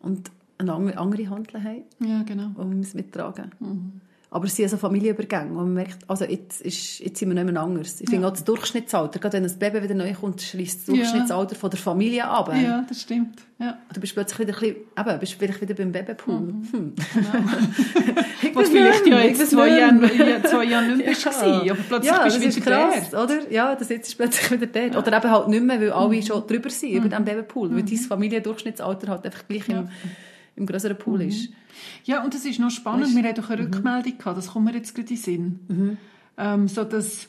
und eine andere, Handel haben, Ja, genau. und wir müssen mittragen. Mhm. Aber es sind also Familienübergänge, wo man merkt, also jetzt, ist, jetzt sind wir nicht mehr anders. Ich finde auch das Durchschnittsalter, gerade wenn ein Baby wieder neu kommt, schließt das Ja. Durchschnittsalter von der Familie ab. Ja, das stimmt. Ja. Du bist plötzlich wieder ein bisschen, eben, bist vielleicht wieder beim Babypool. Mhm. Hm. Was weiß vielleicht nicht, ja ich jetzt zwei. Jahre, ja, zwei Jahre nicht mehr Ja. war, aber plötzlich ja, bist das du ist wieder krass, der. oder? Ja, das jetzt ist plötzlich wieder dort. Oder eben halt nicht mehr, weil alle schon drüber sind, über diesem Babypool. Weil dein Familiendurchschnittsalter halt einfach gleich im, im größeren Pool ist. Ja, und das ist noch spannend. Weißt- Wir hatten doch eine Rückmeldung gehabt, das kommt mir jetzt gerade in den Sinn. Ähm, so dass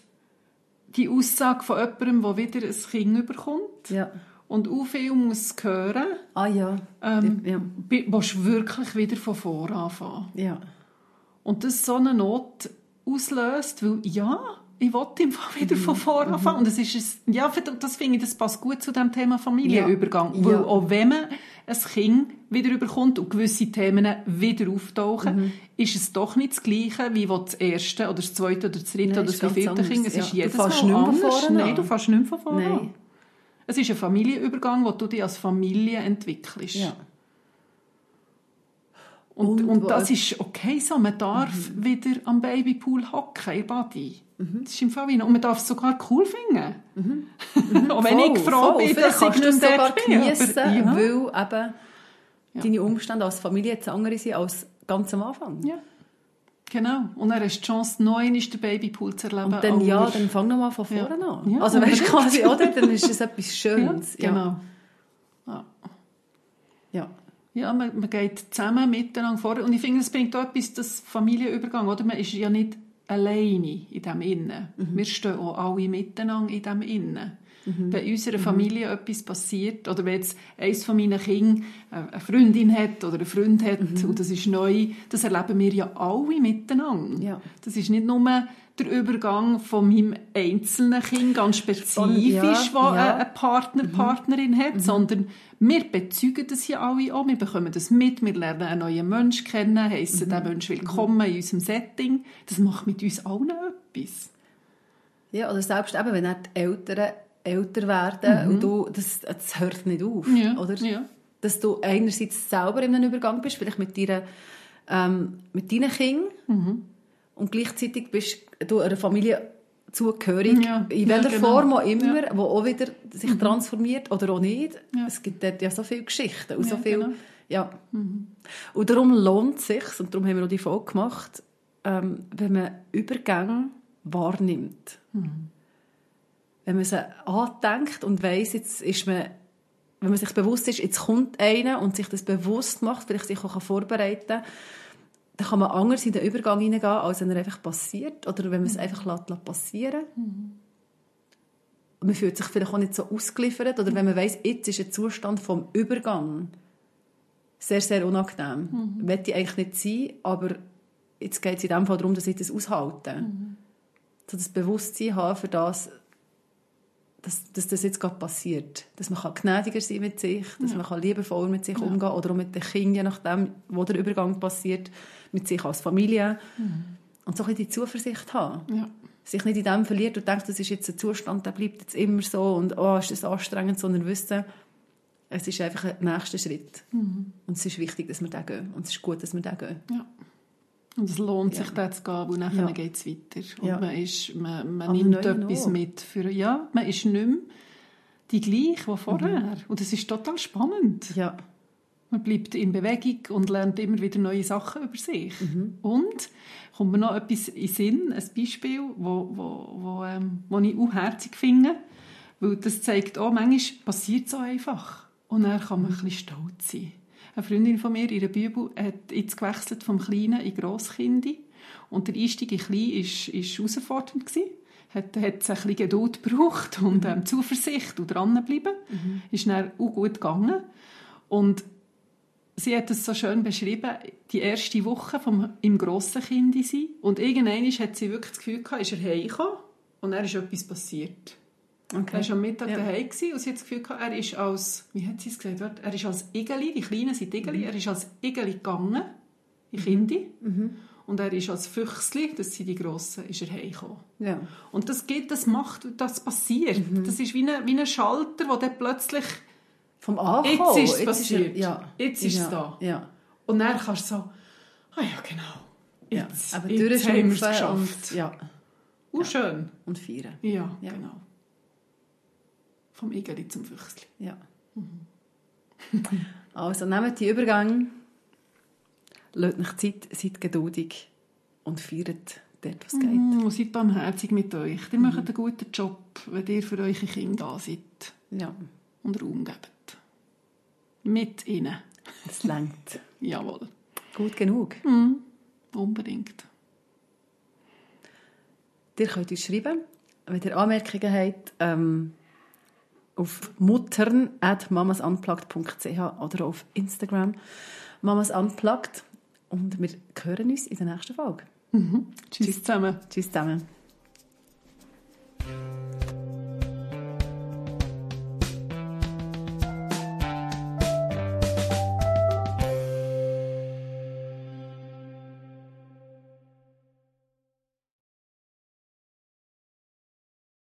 die Aussage von jemandem, der wieder ein Kind bekommt Ja. und auch viel muss hören, Ah ja. ähm, ja. willst du wirklich wieder von vorn anfangen. Ja. Und das so eine Not auslöst, weil ja, ich will im Fall wieder von vorn anfangen. Und das ist ein, ja, das finde ich, das passt gut zu dem Thema Familienübergang. Ja. Weil Ja. auch wenn man ein Kind wieder überkommt und gewisse Themen wieder auftauchen, ist es doch nicht das Gleiche, wie das erste oder das zweite oder das dritte Nein, oder das vierte. Kind. Es Ja. ist Du jedes Mal nicht mehr von anders. vorne Nein, du fängst nicht mehr von vorne Nein. Es ist ein Familienübergang, wo du dich als Familie entwickelst. Ja. Und, Und und, das ist okay so. Man darf Mhm. wieder am Babypool hocken, in Body. Das ist im Fall wie- Und man darf es sogar cool finden. Auch wenn ich froh voll. bin, dass ich es sogar geniessen, aber- ja. weil eben deine Umstände als Familie jetzt andere sind als ganz am Anfang. ja, genau. Und dann hast du die Chance, noch einmal den Babypool zu erleben. Und dann, ja, dann fang nochmal von Ja. vorne an. Ja, also weißt du quasi, oder? Dann ist es etwas Schönes. ja, genau. Ja. Man, man geht zusammen miteinander vor. Und ich finde, es bringt auch etwas, das Familienübergang, oder? Man ist ja nicht alleine in dem Innen. Wir stehen auch alle miteinander in dem Innen. Wenn unserer Familie etwas passiert, oder wenn jetzt eines von meinen Kindern äh, eine Freundin hat oder einen Freund hat, und das ist neu, das erleben wir ja alle miteinander. Ja. Das ist nicht nur der Übergang von meinem einzelnen Kind, ganz spezifisch, Ja, wo ja. ein Partner, Partnerin hat, sondern wir bezeugen das ja alle auch, wir bekommen das mit, wir lernen einen neuen Menschen kennen, heissen den Menschen willkommen in unserem Setting. Das macht mit uns allen etwas. ja, oder selbst eben, wenn die Eltern älter werden und du, das, das hört nicht auf, oder? Ja. Dass du einerseits selber in einem Übergang bist, vielleicht mit deiner ähm, mit deinen Kindern Mhm. und gleichzeitig bist du einer Familie zugehörig, Ja, in ja, welcher genau. Form auch immer, wo auch wieder sich transformiert oder auch nicht. Ja. Es gibt dort ja so viele Geschichten und so Ja, viel, genau. ja. Und darum lohnt es sich, und darum haben wir auch die Folge gemacht, ähm, wenn man Übergänge wahrnimmt. Wenn man sie andenkt und weiss, jetzt ist man, wenn man sich bewusst ist, jetzt kommt einer und sich das bewusst macht, vielleicht sich auch vorbereiten kann, dann kann man anders in den Übergang hineingehen, als wenn er einfach passiert. Oder wenn man es einfach lässt, passieren Und man fühlt sich vielleicht auch nicht so ausgeliefert. Oder wenn man weiss, jetzt ist ein Zustand vom Übergang sehr, sehr unangenehm. Mhm. Möchte ich eigentlich nicht sein, aber jetzt geht es in dem Fall darum, dass ich das aushalte. So das Bewusstsein haben für das, dass, dass das jetzt gerade passiert. Dass man kann gnädiger sein mit sich, dass man kann liebevoller mit sich umgehen oder auch mit den Kindern, je nachdem, wo der Übergang passiert, mit sich als Familie. Und so ein bisschen die Zuversicht haben. Ja. Sich nicht in dem verliert und denkt, das ist jetzt ein Zustand, der bleibt jetzt immer so und oh, ist das anstrengend, sondern wissen, es ist einfach ein nächster Schritt. Und es ist wichtig, dass wir den gehen. Und es ist gut, dass wir den gehen. Ja. Und es lohnt Ja. sich, da zu gehen, weil nachher Ja. geht es weiter. Und Ja. man, ist, man, man nimmt etwas noch. mit. Für, ja, man ist nicht mehr die gleiche, wie vorher. Mhm. Und das ist total spannend. Ja. Man bleibt in Bewegung und lernt immer wieder neue Sachen über sich. Mhm. Und kommt mir noch etwas in Sinn, ein Beispiel, wo, wo, wo, ähm, wo ich auch herzig finde, weil das zeigt auch, manchmal passiert so einfach. Und dann kann man ein bisschen stolz sein. Eine Freundin von mir, ihre Bibel, hat jetzt gewechselt vom Kleinen in Grosskindi. Und der Einstieg in Klein war, war herausfordernd. gewesen. Hat, hat es ein bisschen Geduld gebraucht und ähm, Zuversicht und dranbleiben. Ist dann auch gut gegangen. Und sie hat es so schön beschrieben, die erste Woche vom, im grossen Kind sein. Und irgendwann hat sie wirklich das Gefühl gehabt, ist er heimgekommen und dann ist etwas passiert. Okay. Er war am Mittag Ja. daheim gewesen und sie hat das Gefühl gehabt, er ist als, wie hat sie es gesagt, er ist als Igeli, die Kleinen sind Igeli, er ist als Igeli gegangen, die Kinder. Und er ist als Füchsli, das sind die Grossen, ist er heimgekommen. Ja. Und das geht, das macht, das passiert. Das ist wie ein, wie ein Schalter, der dann plötzlich Vom Ankommen. Jetzt ist es er- passiert. ja. Jetzt ist es ja. da. Ja. Und dann kannst du so, ah ja, genau. ja. Jetzt, Aber jetzt haben wir es geschafft. und, ja. Uh, schön. und feiern. Ja, Ja. genau. Vom Igeli zum Füchsli. Ja. also nehmt die Übergänge, lasst euch Zeit, seid geduldig und feiert dort, was geht. Mm, und seid barmherzig mit euch. Ihr macht einen guten Job, wenn ihr für eure Kinder da seid Ja, und Raum gebt. Mit ihnen. es längt. Jawohl. Gut genug. Mm, unbedingt. Ihr könnt uns schreiben, wenn ihr Anmerkungen habt, ähm, auf muttern.mamasunplugged.ch oder auf Instagram mamasunplugged. Und wir hören uns in der nächsten Folge. Tschüss zusammen. Tschüss zusammen.